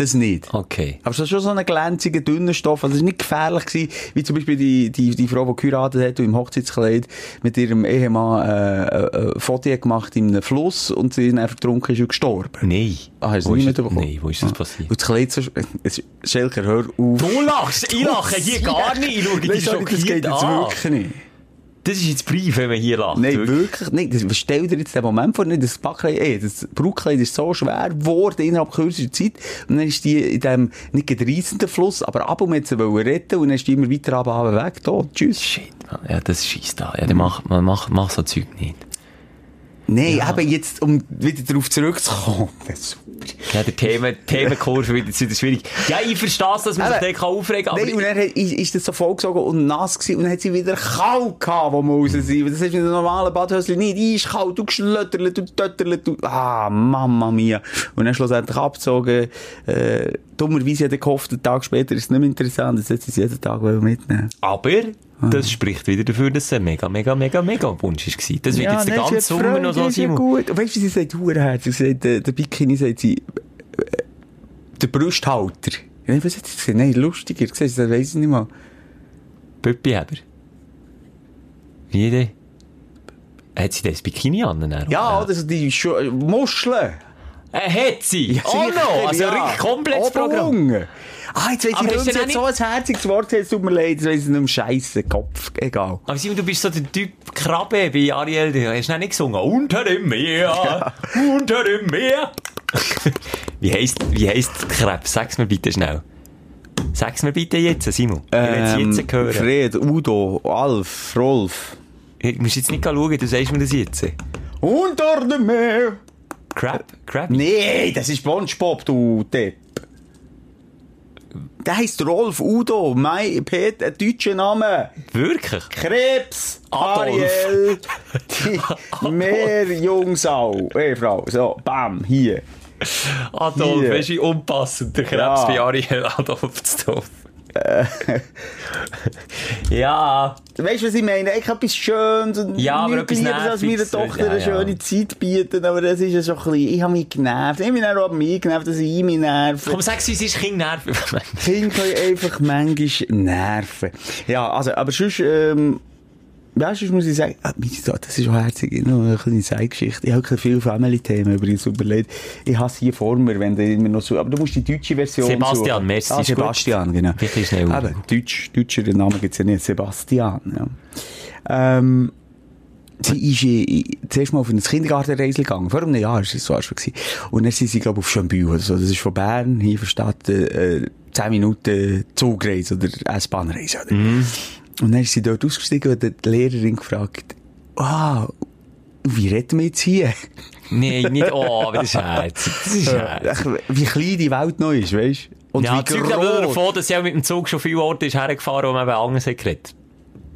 Das nicht. Okay. Aber es war schon so ein glänziger, dünner Stoff. Also es war nicht gefährlich gewesen, wie zum Beispiel die, die, die Frau, die geheiratet hat und im Hochzeitskleid mit ihrem Ehemann, äh, äh, ein Foto gemacht in einem Fluss und sie dann vertrunken ist und gestorben. Nein. Ah, hast du Wo nicht ist- mitbekommen? Nein, wo ist das Ah. passiert? Und das Kleid so, es, Schelker, hör auf. Du lachst, ich lache hier gar nicht, ich schaue dich sorry, das geht schockiert jetzt wirklich nicht. Das ist jetzt Brief, wenn man hier lacht. Nein, wirklich nicht. Das, stell dir jetzt den Moment vor, nicht, das Backkleid, ey, das Brautkleid ist so schwer geworden innerhalb kürzester Zeit. Und dann ist die in dem, nicht gedreissenden Fluss, aber ab und zu wollen retten und dann ist die immer weiter ab, ab weg, da. Tschüss. Shit, Mann. Ja, das schießt da. Ja, dann mach, man mach, mach so Zeug nicht. Nein, eben jetzt, um wieder darauf zurückzukommen. Das ist super. Ja, der Themen, Themenkurve wird jetzt wieder schwierig. Ja, ich verstehe dass man sich kann aufregen kann, aber... Nein, und dann ist, ist das so vollgesogen und nass gewesen und dann hat sie wieder kalt gehabt, wo man raus sind. Das ist mit einem normalen Badhöschen nicht. Eiskalt, du geschlötterlet, du tötterlet, du, ah, Mama mia. Und dann schlussendlich abgezogen, äh, dummerweise hat er gehofft, einen Tag später ist es nicht mehr interessant, jetzt hat sie es jeden Tag mitnehmen. Aber das spricht wieder dafür, dass es ein mega, mega, mega, mega Wunsch war. Das wird jetzt den nein, ganzen Sommer noch so ja sein. gut. Und weißt du, sie sagt, Hurenherz? Sie sagt, äh, der Bikini sagt sie, äh, der Brusthalter. Ja, was hat sie gesagt? Nein, lustiger. Siehst du, das weiss ich nicht mal. Pöppiheber. Wie denn? Hat sie das Bikini an? dann? Ja, oder so die Schu Muscheln. Äh, hat sie? Ja, oh no, also ja. richtig komplettes Oben Programm. Ah, jetzt weiss Aber ich du sie hat so ein herziges Wort, es tut mir leid, jetzt weiss ich nicht mehr Scheisse, Kopf, egal. Aber Simon, du bist so der Typ Krabbe bei Ariel, du hast noch nicht gesungen. Unter dem Meer, unter dem Meer. wie heisst, wie heisst Krebs? Sag's mir bitte schnell. Sag's mir bitte jetzt, Simon. Ich Ähm, jetzt hören. Fred, Udo, Alf, Rolf. Ich muss jetzt nicht schauen, du sagst mir das jetzt. Unter dem Meer. Crab? Crab? Nee, das ist Spongebob, du Depp. Der heisst Rolf Udo, mein Pet, ein deutscher Name. Wirklich? Krebs, Adolf. Ariel, Meerjungsau, Ehefrau. So, bam, hier. Adolf, Hier. wie unpassend der Krebs Ja. bei Ariel Adolf zu tun. Ja, Weißt du, was ich meine? Ich habe etwas Schönes und Ja, aber etwas Lieberes als meiner. Tochter Ja, eine ja. schöne Zeit bieten, aber das ist ja schon ein bisschen, ich habe mich genervt. Ich bin auch an mich genervt, dass ich mich nerve. komm, sag's uns, ist Kind nervig. Kinder können einfach manchmal nerven. Ja, also, aber sonst, ähm, ja, sonst muss ich sagen, ah, das ist schon herzig, noch eine kleine Zeitgeschichte. Ich habe viele Family-Themen übrigens überlegt. Ich habe es hier vor mir, wenn du immer noch so, aber du musst die deutsche Version Sebastian, suchen. merci, Ah, ist gut. Sebastian, genau. Wirklich schnell. Aber Deutsch, deutscher Name gibt's ja nicht, Sebastian, ja. Ähm, sie ist äh, zuerst mal auf ein Kindergartenreisel gegangen. Vor einem Jahr ist es so gewesen. Und dann sind sie, glaube ich, auf Schönbühl oder so. Das ist von Bern hier von Stadt, äh, 10 Minuten Zugreise oder S-Bahnreise. Oder? Und dann ist sie dort ausgestiegen und hat die Lehrerin gefragt, ah, wie reden wir jetzt hier? Nein, nicht, oh, das ist herzig. Das ist herzig. Wie klein die Welt noch ist, weißt du? Und Ja, wie gross. davon, dass sie auch mit dem Zug schon viele Orte ist hergefahren, wo man eben anders hat geredet.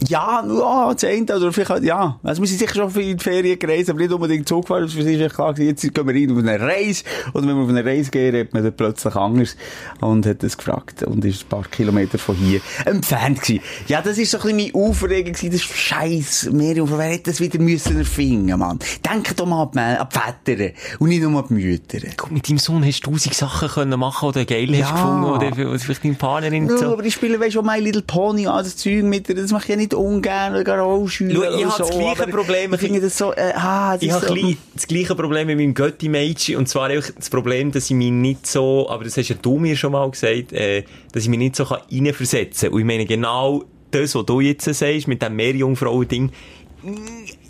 Ja, ja, das eine, oder vielleicht, ja. Also, wir sind sicher schon viel in die Ferien gereist, aber nicht unbedingt Zug gefahren. Für sie ist klar, gewesen, jetzt gehen wir rein auf eine Reise. Und wenn wir auf eine Reise gehen, redet man dann plötzlich anders. Und hat das gefragt. Und ist ein paar Kilometer von hier entfernt gewesen. Ja, das ist so ein bisschen meine Aufregung gewesen. Das ist scheiß Miriam, wer hätte das wieder müssen erfinden, Mann? Denk doch mal an die, an die Väter. Und nicht nur an die Mütter. Guck, mit deinem Sohn hast du tausend Sachen können machen oder geil Ja. hast gefunden oder vielleicht deine Partnerin Ja, so. aber ich spiele, weißt du, My Little Pony, all das Zeug mit ihr, das mache ich ja nicht ungern, oder gar Schau, ich habe das so, gleiche aber Problem. Ich finde das so, äh, ah, das Ich habe so, das gleiche Problem mit meinem Götti-Mädchen. Und zwar einfach das Problem, dass ich mich nicht so, aber das hast ja du mir schon mal gesagt, äh, dass ich mich nicht so kann reinversetzen kann. Und ich meine, genau das, was du jetzt sagst, mit dem Meerjungfrauen-Ding,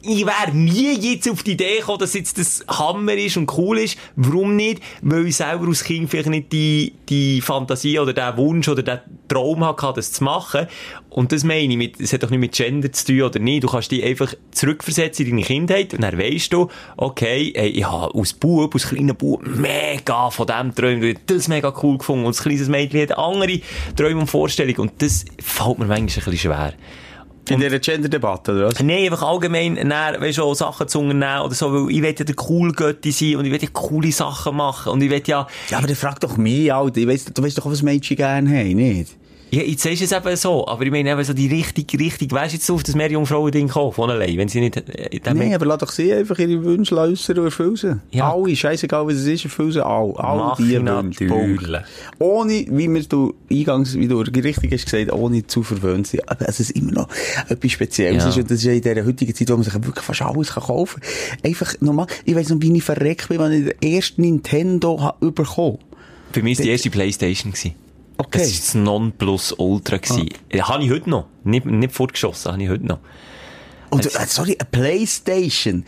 ich wäre nie jetzt auf die Idee gekommen, dass jetzt das Hammer ist und cool ist. Warum nicht? Weil ich selber als Kind vielleicht nicht die, die Fantasie oder den Wunsch oder den Traum hatte, das zu machen. Und das meine ich, es hat doch nicht mit Gender zu tun oder nicht. Du kannst dich einfach zurückversetzen in deine Kindheit und dann weisst du, okay, ey, ich habe als Bub, als kleiner Bub mega von dem träumt, ich das mega cool gefunden und als kleines Mädchen hat andere Träume und Vorstellungen und das fällt mir manchmal ein bisschen schwer. In dieser Gender-Debatte, oder was? Nein, einfach allgemein, dann, weißt du, Sachen zu unternehmen oder so, weil ich will ja der cool Götti sein und ich will ja coole Sachen machen und ich will ja, Ja, aber dann frag doch mich, Alter. Ich weiss, du weißt doch, was Mädchen gerne haben, nicht? Ja, jetzt du es eben so, aber ich meine eben so die richtig, richtig, weißt du jetzt auf das Meerjungfrauen-Ding kommen, von allein, wenn sie nicht, äh, dem Nein, aber lass doch sie einfach ihre Wünsche äußern und erfüllen sie. Ja. Alle, scheißegal was es ist, erfüllen sie alle. Alle Mach die ich Wünsche. Punkt. Ohne, wie mir du eingangs, wie du richtig hast gesagt, ohne zu verwöhnt sein. Aber es ist immer noch etwas Spezielles. Ja. ist. Und das ist ja in dieser heutigen Zeit, wo man sich wirklich fast alles kann kaufen kann. Einfach normal. Ich weiss noch, wie ich verreckt bin, wenn ich den ersten Nintendo habe bekommen Für mich war die erste Playstation. Gewesen. Okay. Das war das Nonplus Ultra. Gewesen. Ah. Habe ich heute noch. Nicht, nicht fortgeschossen, habe ich heute noch. Und, äh, sorry, eine Playstation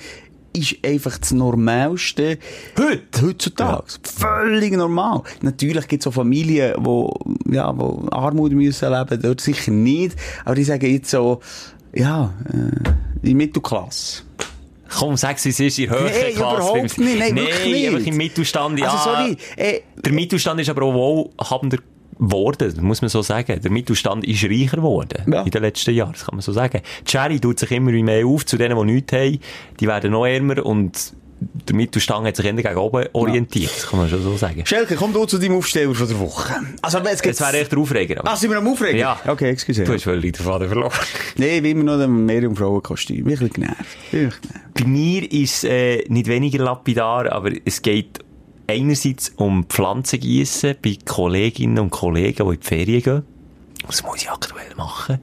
ist einfach das Normalste. Heute? Heutzutage. Völlig normal. Natürlich gibt es auch Familien, die, ja, wo Armut müssen leben, dort sicher nicht. Aber ich sage jetzt so, ja, äh, die Mittelklasse. Komm, wie es ist, in höheren Nee, Klasse. überhaupt nicht. Nein, wirklich nicht. im Mittelstand, ja. Also sorry, äh, Der Mittelstand ist aber auch wohlhabender geworden, muss man so sagen. Der Mittelstand ist reicher geworden Ja. in den letzten Jahren, das kann man so sagen. Die Schere tut sich immer mehr auf zu denen, die nichts haben. Die werden noch ärmer und der Mittelstand hat sich eher gegen oben orientiert, das kann man schon so sagen. Schelke, komm du zu deinem Aufsteller von der Woche. Also, es gibt... Das wäre echt der Aufreger. aber- Ah, sind wir am Aufregen? Ja. Okay, excuse. Du hast völlig den Faden verloren. Nee, wie immer noch ein Meerjungfrauenkostüm. Bin ein bisschen genervt. Genervt. Bei mir ist äh, nicht weniger lapidar, aber es geht einerseits um Pflanzengießen bei Kolleginnen und Kollegen, die in die Ferien gehen. Das muss ich aktuell machen.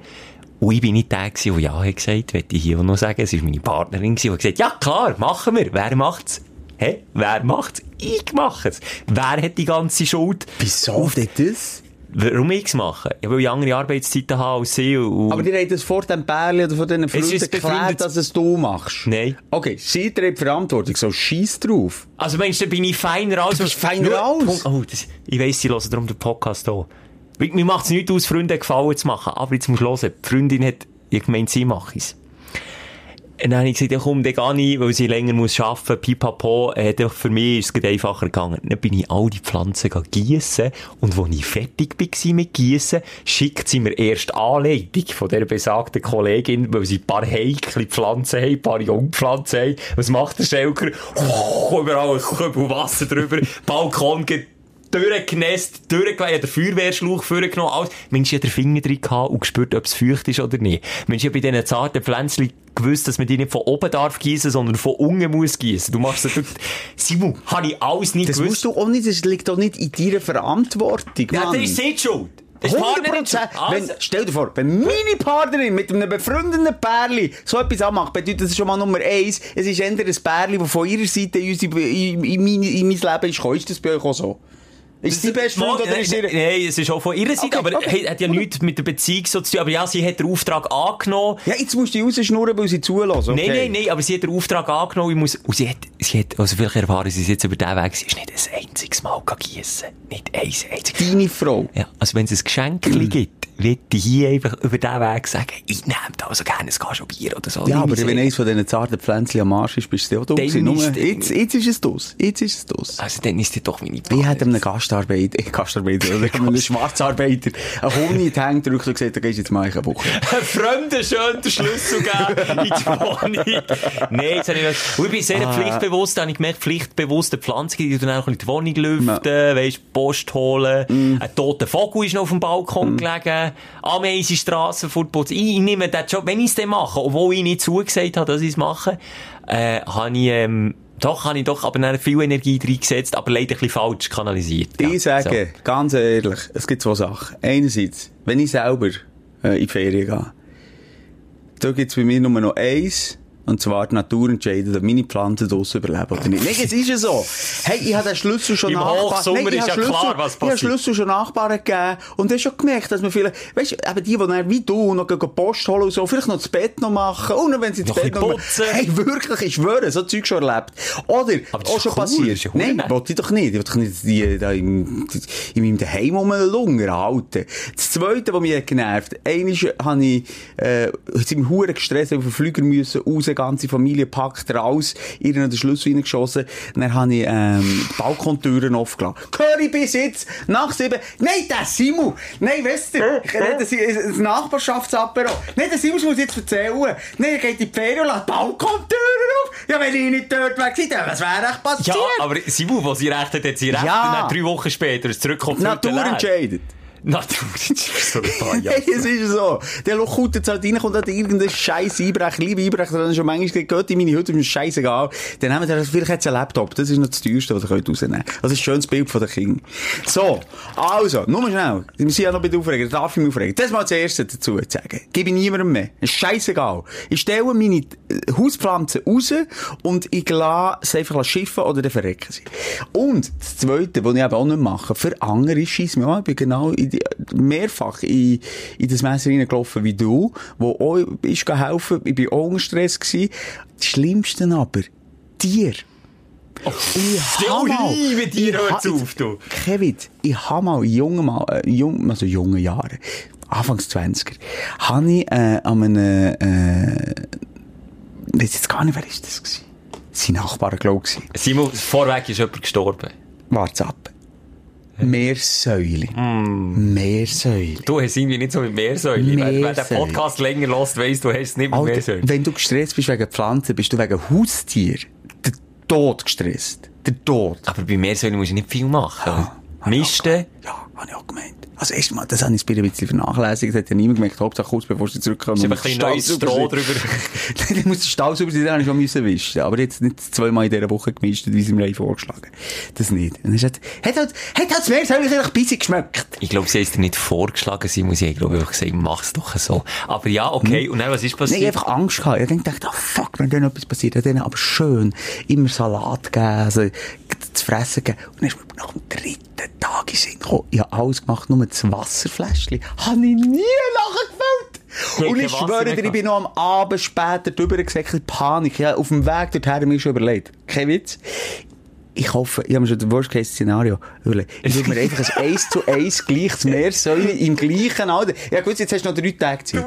Und ich bin nicht der gewesen, der Ja hat gesagt, möchte ich hier auch noch sagen. Es war meine Partnerin, die gesagt hat, ja klar, machen wir. Wer macht's? Hä? Wer macht's? Ich mache es. Wer hat die ganze Schuld? Wieso denn das? Warum ich's mache? Ja, weil ich andere Arbeitszeiten habe als sie. Und Aber die haben das vor dem Pärchen oder von diesen Freunden befreundet- dass es du machst. Nein. Okay, sie trägt Verantwortung, so scheiß drauf. Also meinst du, bin ich feiner als... Du bist feiner Nur- als? Oh, das, ich weiss, sie hören darum den Podcast. Weil Mir macht es nichts aus, Freunden Gefallen zu machen. Aber jetzt musst du hören. Die Freundin hat ich gemeint, sie mache es. Und dann habe ich gesagt, ja komm, dann gehe ich, weil sie länger muss arbeiten, pipapo, äh, für mich ist es einfacher gegangen. Dann bin ich all die Pflanzen gießen und als ich fertig war mit Gießen, schickt sie mir erst Anleitung von dieser besagten Kollegin, weil sie ein paar heikle Pflanzen haben, ein paar Jungpflanzen haben. Was macht der Schelker? Oh, überall ein Kübel Wasser drüber, Balkon geht durchgenässt, durchgelegt, der Feuerwehrschlauch vorgenommen, alles. Ich hatte den Finger drin gehabt und gespürt, ob es feucht ist oder nicht. Ich habe bei diesen zarten Pflänzchen gewusst, dass man die nicht von oben darf gießen, sondern von unten muss gießen. Du machst das, Simon, habe ich alles nicht Das gewusst. musst du auch nicht, das liegt doch nicht in deiner Verantwortung, ja, Mann. das ist die schuld. Das ist die 100 Partnerin schuld. Wenn, Also, stell dir vor, wenn meine Partnerin mit einem befreundeten Pärli so etwas anmacht, bedeutet das schon mal Nummer eins, es ist eher ein Pärli, das von ihrer Seite in, unsere, in, in, mein, in mein Leben ist gekommen. Ist das bei euch auch so? Ist sie best Freund oder ist ihr... Nein, es ist auch von ihrer Seite, Okay, aber okay. hat- hat ja nichts mit der Beziehung so zu tun. Aber ja, sie hat den Auftrag angenommen. Ja, jetzt musst du die rausschnurren, weil sie zulassen. Okay. Nein, nein, nein, aber sie hat den Auftrag angenommen, ich muss, und sie hat, sie hat, also vielleicht erfahren sie es jetzt über den Weg, sie ist nicht ein einziges Mal gießen. Nicht ein einziges. Deine Frau. Ja, also wenn es ein Geschenk gibt, wird ich hier einfach über den Weg sagen, ich nehme da also gerne ein Glas Bier oder so. Ja, aber wenn es. eins von diesen zarten Pflänzchen am Arsch ist, bist du auch dumm gewesen. Jetzt, jetzt ist es das. Jetzt ist es das. Also dann ist die doch meine Ich hätte einem Gastarbeiter, Gastarbeiter, oder einem Schwarzarbeiter, einen Hund in die Hände gedrückt und gesagt, da gehst du jetzt mal eine Woche. Freunde schön den Schlüssel geben in die Wohnung. Nein, jetzt habe ich und ich bin sehr Ah. pflichtbewusst, habe ich gemerkt, pflichtbewusste Pflanzen, die tun auch ein bisschen die Wohnung lüften, weisst, Post holen, Mm. ein toter Vogel ist noch auf dem Balkon gelegen, Ameise Strassen fortputzen. Ich, ich nehme den Job, wenn ich es dann mache, obwohl ich nicht zugesagt habe, dass ich es mache, äh, habe ich, ähm, doch, habe ich doch aber dann viel Energie reingesetzt, aber leider ein bisschen falsch kanalisiert. Ja, ich sage, ganz ehrlich, es gibt zwei Sachen. Einerseits, wenn ich selber äh, in die Ferien gehe, da gibt es bei mir nur noch eins, und zwar die Natur entscheidet, ob meine Pflanzen draussen überleben oder nicht. Nein, es ist ja so. Hey, ich habe den Schlüssel schon Im Nachbarn... Hochsommer Nein, ist ja Schlüssel, klar, was Ich habe passiert. Schlüssel schon Nachbarn gegeben und du hast schon gemerkt, dass man vielleicht... Weißt du, eben die, die dann wie du noch gehen Post holen und so, vielleicht noch das Bett noch machen und dann, wenn sie das Noch Bett noch... putzen. Hey, wirklich, ich schwöre, so Zeug schon erlebt. Oder, Aber auch schon cool, passiert. ja Nein, verdammt. wollte ich doch nicht. Ich wollte doch nicht die, da im, in meinem Daheim um eine Lunge halten. Das Zweite, was mich hat genervt, einmal habe ich, äh, sind wir hure gestresst, auf den Flüger müssen, raus, ganze Familie packt raus, ihnen den Schlüssel reingeschossen, dann habe ich, ähm, die Balkontüren aufgelassen. Höre ich bis jetzt, nach sieben, nein, der Simu, nein, weißt du, ich rede, das ein Nachbarschaftsapero, nein, der Simu muss jetzt erzählen, nein, er geht in die Ferien und lässt die Balkontüren auf, ja, wenn ich nicht dort sei, dann was wäre echt passiert? Ja, aber Simon, wo sie recht hat, hat sie recht. Ja. Und dann drei Wochen später ist zurückgekommen. Die Natur entscheidet. Natur so ein paar Hey, es ist so. Der Loch kommt jetzt halt rein, kommt halt irgendein scheiß Einbrecher, liebe Einbrecher, dann schon manchmal gesagt, geht in meine Hütte, ist scheißegal. Dann haben wir vielleicht jetzt einen Laptop. Das ist noch das teuerste, was ihr könnt rausnehmen könnt. Also ein schönes Bild von den Kindern. So. Also, nur mal schnell. Wir sind ja noch bei der Aufregung. Darf ich mich aufregen? Das mal das Erste dazu zu sagen. Gebe ich niemandem mehr. Ist scheißegal. Ich stelle meine äh, Hauspflanzen raus und ich lasse es einfach schiffen oder dann verrecken sie. Und das Zweite, was ich eben auch nicht mache, für andere scheiss mir an. Ich bin genau in mehrfach in, in das Messer reingelaufen wie du, wo auch ist helfen. Ich bin auch unter Stress gewesen. Das Schlimmste aber, dir. Ich Ja, hab mal- mit dir ich hört's auf, du. Kevin, ich habe mal in jungen, mal, äh, jung, also jungen Jahren, Anfangs 20er, habe ich äh, an einem, äh, ich weiß jetzt gar nicht, wer ist das gewesen? Sein Nachbar, glaube ich. Simon, vorweg ist jemand gestorben. Wart's ab. Meersäule. Meersäule. Du hast irgendwie nicht so mit Meersäule. Wer, wer den Meersäule. Podcast länger lässt, weiss, du hast es nicht mit Alter, Meersäule. wenn du gestresst bist wegen Pflanzen, bist du wegen Haustier der Tod gestresst. Der Tod. Aber bei Meersäule musst du nicht viel machen. Ich auch Misten. Ja, habe ich auch gemeint. Also erstmal, das habe ich ein bisschen vernachlässigt, das hat ja niemand gemerkt, Hauptsache kurz bevor sie zurückkommen. Ist muss einfach ein der neues Stroh drüber. Nein, dann muss Stall sauber sein, dann habe ich schon müssen wischen. Aber jetzt nicht zweimal in dieser Woche gemischt, wie sie mir haben vorgeschlagen Das nicht. Und dann ist halt, hat halt, hat halt das Meersäule ein bisschen geschmeckt. Ich glaube, sie haben es dir nicht vorgeschlagen. Sie haben, glaube ich, gesagt, mach's doch so. Aber ja, okay. Und dann, was ist passiert? ich hab einfach Angst gehabt. Ich gedacht, oh fuck, wenn dann etwas passiert, dann aber schön immer Salat geben, also zu fressen geben. Und dann ist mir nach dem dritten Tag in den Sinn gekommen, ich habe alles gemacht, nur das Wasserfläschchen. Habe ich nie nachgefüllt. Und ich schwöre dir, ich bin noch am Abend später drüber gesagt, Panik. Ja, auf dem Weg dorthin mir schon überlegt. Kein Witz. Ich hoffe, ich habe mir schon das Worst-Case-Szenario überlegt. Ich würde mir einfach ein 1 zu 1 gleiches Meersäule im gleichen Alter. Ja gut, jetzt hast du noch drei Tage Zeit.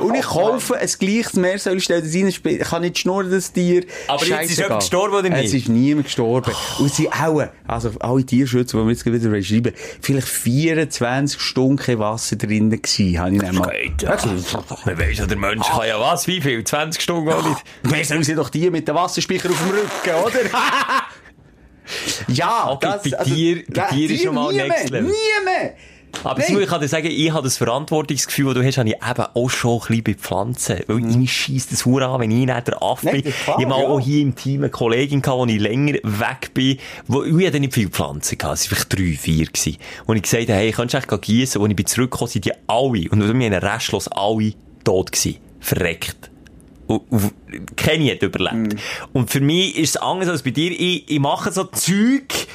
Und ich kaufe ein gleiches Meersäule, stell das rein, sp- kann nicht schnurren, das Tier. Aber jetzt ist jemand gestorben oder nicht? Es ist niemand gestorben. Und sie auch, also alle Tierschützer, die wir jetzt wieder schreiben, vielleicht 24 Stunden Wasser drin gewesen, habe ich nicht mal. Ja. Man weiss ja, der Mensch kann ja was? Wie viel? 20 Stunden auch nicht? Meersäule sind doch die mit dem Wasserspeicher auf dem Rücken, oder? ja, Okay, das, bei dir- bei dir ist schon mal nie next mehr, level. Nie mehr! Aber Nein. Ich kann dir sagen, ich habe das Verantwortungsgefühl, das du hast, habe ich eben auch schon ein bisschen bei Pflanzen. Weil ich scheisse das Hure an, wenn ich nicht der Affe Mhm. Bin. ich habe mal ja. auch hier im Team eine Kollegin gehabt, wo ich länger weg bin, wo, ich hatte nicht viele Pflanzen gehabt. Es waren vielleicht drei, vier gewesen. Und ich gesagt habe, hey, kannst du echt gießen? Und ich bin zurückgekommen, sind die alle, und wir haben restlos alle tot gewesen. Verreckt. Kenny hat überlebt. Mhm. Und für mich ist es anders als bei dir. Ich, ich mache so Zeug,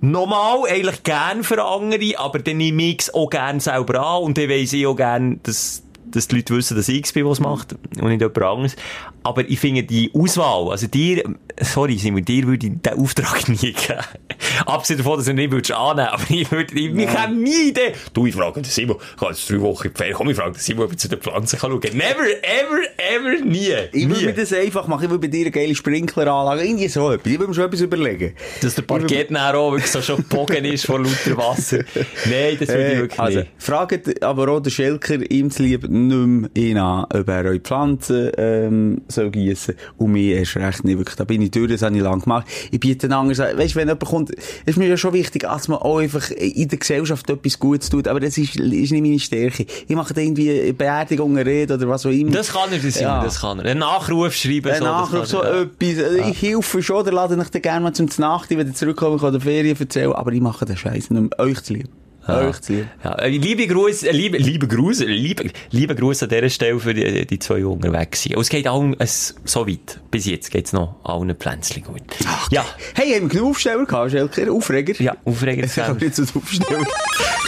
Normal, eigentlich gern für andere, aber dann nehme ich es auch gern selber an und dann weiss ich auch gern, dass, dass die Leute wissen, dass ich es bin, was macht und nicht jemand anderes. Aber ich finde die Auswahl, also dir, sorry Simon, dir würde ich den Auftrag nie geben. Abgesehen davon, dass du ihn nicht würdest annehmen, aber ich würde, ich, ich habe nie Idee. Du, ich frage den Simon, ich habe jetzt drei Wochen in die Ferien, komm, ich frage den Simon, ob ich zu den Pflanzen kann schauen. Never, ever, ever, nie. Ich nie. mir das einfach machen. Ich will bei dir eine geile Sprinkleranlage. Irgendwie so etwas. Ich will mir schon etwas überlegen. Dass der Parkett nachher auch wirklich so schon gebogen ist vor lauter Wasser. Nein, das würde ich wirklich also, nicht. fragt aber auch den Schelker, ihm zu lieb, nicht mehr ihn an, ob er eure Pflanzen, ähm, soll gießen. Und mir erst recht nicht wirklich. Da bin ich durch, das habe ich lang gemacht. Ich biete anders an. Weißt, wenn jemand kommt, ist mir ja schon wichtig, dass man auch einfach in der Gesellschaft etwas Gutes tut. Aber das ist, ist nicht meine Stärke. Ich mache da irgendwie Beerdigungen, Rede oder was auch immer. Das kann er, das, Simon, Ja. das kann er. Einen Nachruf schreiben, Ein so, Nachruf, so er, ja. etwas. Also, Ich helfe schon, der lade ich dir gerne mal zum Nacht, wenn ihr zurückkommen kann, oder Ferien erzählen. Aber ich mache den Scheiß nicht mehr. Euch zu lieb. Zu lieb. Ja, äh, liebe Gruß, äh, liebe, liebe Gruß, liebe, liebe Gruß an dieser Stelle für die, die zwei, unterwegs sind. Und es geht allen, es, so weit. Bis jetzt geht's noch allen Pflänzchen gut. Ja, Hey, haben wir genug Aufsteller gehabt, Schelker? Aufreger? ja, aufregend. Ich habe jetzt einen Aufsteller.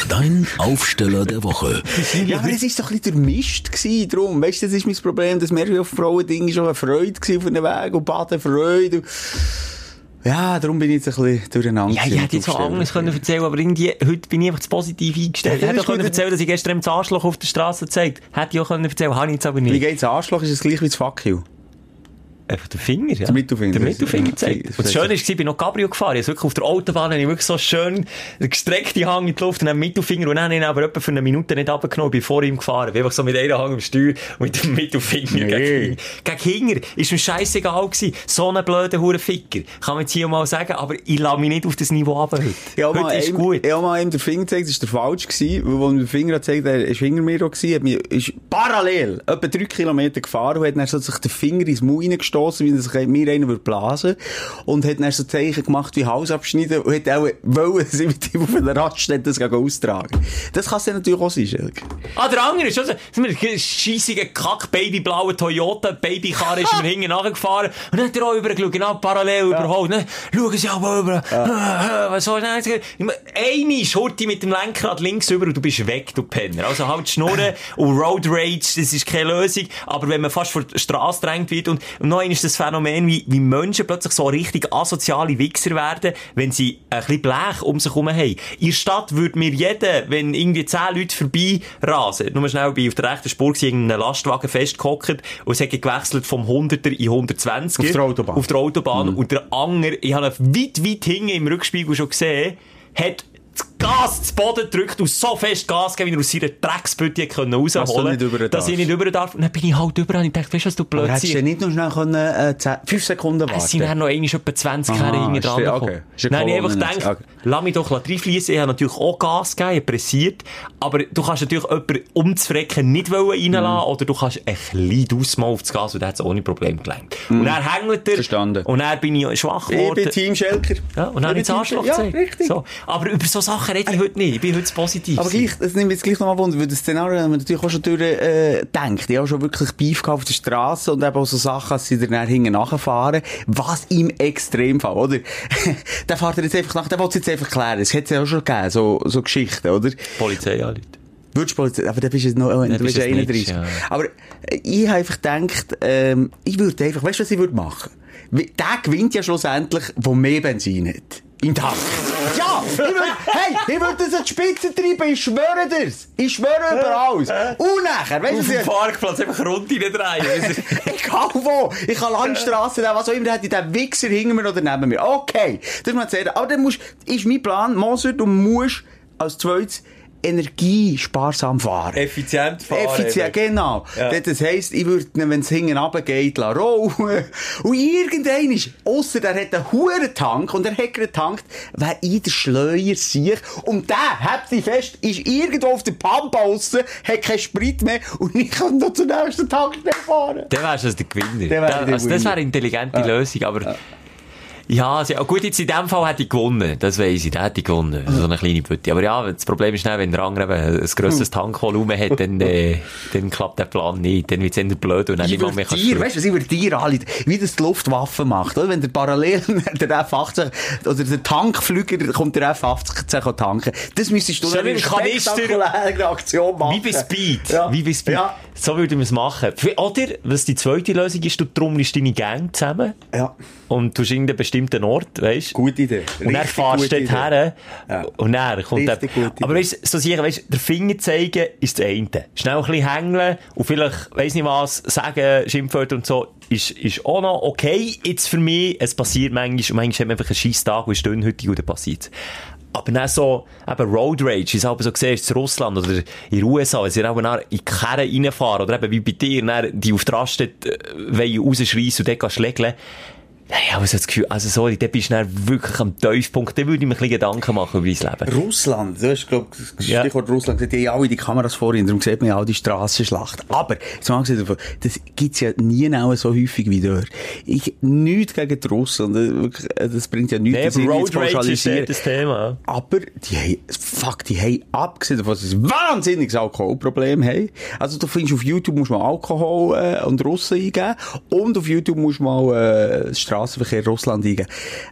Dein Aufsteller der Woche. ja, aber es war doch ein bisschen durchmischt gewesen, drum. Weißt du, das ist mein Problem, dass mehr auf Frauen-Ding schon eine Freude gewesen auf den Weg und Baden Freude. Und ja, darum bin ich jetzt ein bisschen durcheinander. Ja, ich hätte jetzt auch anders können erzählen aber irgendwie, heute bin ich einfach zu positiv eingestellt. Ja, Ich hätte das auch können erzählen, dass ich gestern im Arschloch auf der Straße gezeigt Hätte ich auch können erzählen, habe ich jetzt aber Wie nicht. geht's Arschloch? Ist es gleich wie das Fuck you? Einfach der Finger, ja. Der Mittelfinger. Der Mittelfinger Ja, das- Und das Schöne war, ich bin noch Cabrio gefahren. Ich habe wirklich auf der Autobahn, habe ich wirklich so schön gestreckte Hang in die Luft und dann Mittelfinger und dann habe ich ihn aber etwa für eine Minute nicht abgenommen, bin vor ihm gefahren. Bin einfach so mit einer Hand am Steuer und mit dem Mittelfinger Nee. gegen, gegen Hinger. Ist mir scheißegal gewesen. So ein blöder Hurenficker. Kann man jetzt hier mal sagen, aber ich lasse mich nicht auf das Niveau runter heute. Ich habe mal heute ist einem- gut. Ich habe mal ihm den Finger gezeigt, das war der falsch gewesen, weil, wo er den Finger gezeigt, er ist hinter mir auch gewesen, hat ist parallel etwa drei Kilometer gefahren und hat dann so sich den Finger ins Maul reingestochen abstoßen, wie sich mir einen würde blasen. Und hat dann so Zeichen gemacht wie Haus abschneiden und hat auch wollen, dass ich mit ihm auf einer Raststätte das austragen. Das kann es natürlich auch sein, Schelke. Ah, der andere ist schon so, so ein scheissige Kack, babyblaue Toyota, Babykarre ist mir hinten nachgefahren. Und dann hat er auch übergeschaut, genau parallel überholt. Dann schauen sie aber über, was soll ich denn? Eine Schurte mit dem Lenkrad links über und du bist weg, du Penner. Also halt Schnurren und Road Rage, das ist keine Lösung. Aber wenn man fast vor die Straße drängt wird und, und noch ist das Phänomen, wie, wie Menschen plötzlich so richtig asoziale Wichser werden, wenn sie ein bisschen Blech um sich herum haben. In der Stadt würde mir jeder, wenn irgendwie zehn Leute vorbei rasen, nur schnell bei auf der rechten Spur in einem Lastwagen festgehockt und es hat gewechselt vom 100er in 120 Auf der Autobahn. Auf der Autobahn. Und der Anger, ich habe ihn weit, weit hinten im Rückspiegel schon gesehen, hat Gas zu Boden gedrückt und so fest Gas gegeben, wie er aus seiner Drecksbütte rausholen über dass ich nicht über darf. Und dann bin ich halt über und ich dachte, weißt du, was du Aber hättest du nicht noch schnell können, äh, 10, 5 Sekunden warten es sind dann noch einmal etwa 20 Aha, Jahre hinten dran gekommen. okay. Ich habe Kolonne einfach gedacht, Okay. lass mich doch reinfließen. Ich habe natürlich auch Gas gegeben, ich pressiert. Aber du kannst natürlich jemanden umzufrecken nicht reinlassen Mhm. oder du kannst ein bisschen ausmal auf das Gas und dann hat es ohne Problem gelangt. Und dann hängt er. Mhm. Verstanden. Und dann bin ich schwach Ich bin geworden. Team Schelker. Ja, und dann habe ich das Arschloch gezeigt. Ja, richtig. So. Aber über so Sachen rede ich heute nicht. Ich bin heute positiv. Aber gleich, das nimmt jetzt gleich nochmal wunder, weil das Szenario haben wir natürlich auch schon durch, äh, denkt. Ich habe schon wirklich Beef auf der Straße und eben auch so Sachen, dass sie dann hinten nachfahren. Was im Extremfall, oder? der fährt jetzt einfach nach, der will es jetzt einfach klären. Es hat es ja auch schon gegeben, so, so Geschichten, oder? Polizei anrufen. Würdest Polizei, aber dann bist du jetzt noch, du bist bist ja du ein 31. Snitch, ja. Aber äh, ich habe einfach gedacht, ähm, ich würde einfach, weißt du, was ich würde machen? Der gewinnt ja schlussendlich, wo mehr Benzin hat. Im Tank. Ja! Ich würd, hey, ich würde das an die Spitze treiben, ich schwöre dir's. Ich schwöre über alles. Und nachher, weißt du, Auf dem Parkplatz einfach rund reindrehen. Egal wo. Ich kann Landstrasse, was auch immer, hätte ich den Wichser hinter mir oder neben mir. Okay. Das muss man sagen. Aber dann musst, ist mein Plan, Moser, du musst als zweites energiesparsam fahren. Effizient fahren. Effizient, genau. Ja. Das heisst, ich würde, wenn es hinten runtergeht, rollen. Und irgendein ist, ausser der hat einen hohen Tank und er hat getankt, wer in der Schleier sich und der, habt sie fest, ist irgendwo auf der Pampa aussen, hat keinen Sprit mehr und ich kann noch zur nächsten Tankstelle fahren. Dann wärst du also der Gewinner. Wär Da- also das wäre eine intelligente Lösung, aber... Ja, also, gut, jetzt in dem Fall hätte ich gewonnen. Das weiss ich, da hätte ich gewonnen. So eine kleine Bütte. Aber ja, das Problem ist schnell, wenn der andere eben ein grosses Tankvolumen hat, dann, äh, dann klappt der Plan nicht. Dann wird es blöd und dann Ich niemand mehr dir, weißt du, was ich würde dir anleiten, wie das die Luftwaffe macht, oder? Wenn der parallel der F-18 oder der Tankflüger kommt der F-18 kann tanken. Das müsstest du So dann wie in ein Kanister- spektakuläre Aktion machen. Wie bei Speed. Ja. Wie bei Speed. Ja. So würde man es machen. Oder, was die zweite Lösung ist, du trommelst deine Gang zusammen Ja. Und tust in einen bestimmten Ort, weißt Gute Idee. Und dann fahrst du dort her. Ja. Und dann kommt der, Richtig gute Aber weißt, so sicher, weißt, der Finger zeigen ist das eine. Schnell ein bisschen hängeln und vielleicht, weiss nicht was, sagen, Schimpfwörter und so, ist, ist auch noch okay. Jetzt für mich, es passiert manchmal, und manchmal hat man einfach einen scheiß Tag und ist dünnhütig und dann passiert's. Aber dann so, eben Road Rage, wie es so siehst, in Russland oder in den USA, wenn sie dann auch in die Kerren reinfahren, oder eben wie bei dir, die auf die Raststätte äh, rausschreissen und dort schlägeln. Nein, ich habe so das Gefühl, also sorry, da bist du dann wirklich am Tiefpunkt, da würde ich mir ein bisschen Gedanken machen über mein Leben. Russland, du hast, glaub, das Ja. Stichwort Russland, die haben alle die Kameras vorhin, darum sieht man ja auch die Strassenschlacht. Aber, jetzt mal gesehen davon, das gibt's ja nie so häufig wie dort. Ich, nichts gegen die Russen, das, wirklich, das bringt ja nichts, Nee, aber Road Rage ist das Thema. Aber die haben, fuck, die haben abgesehen davon, dass sie ein wahnsinniges Alkoholproblem haben. Also du findest auf YouTube musst du mal Alkohol äh, und Russen eingeben und auf YouTube musst du mal äh, Straßenverkehr Russland eingeben.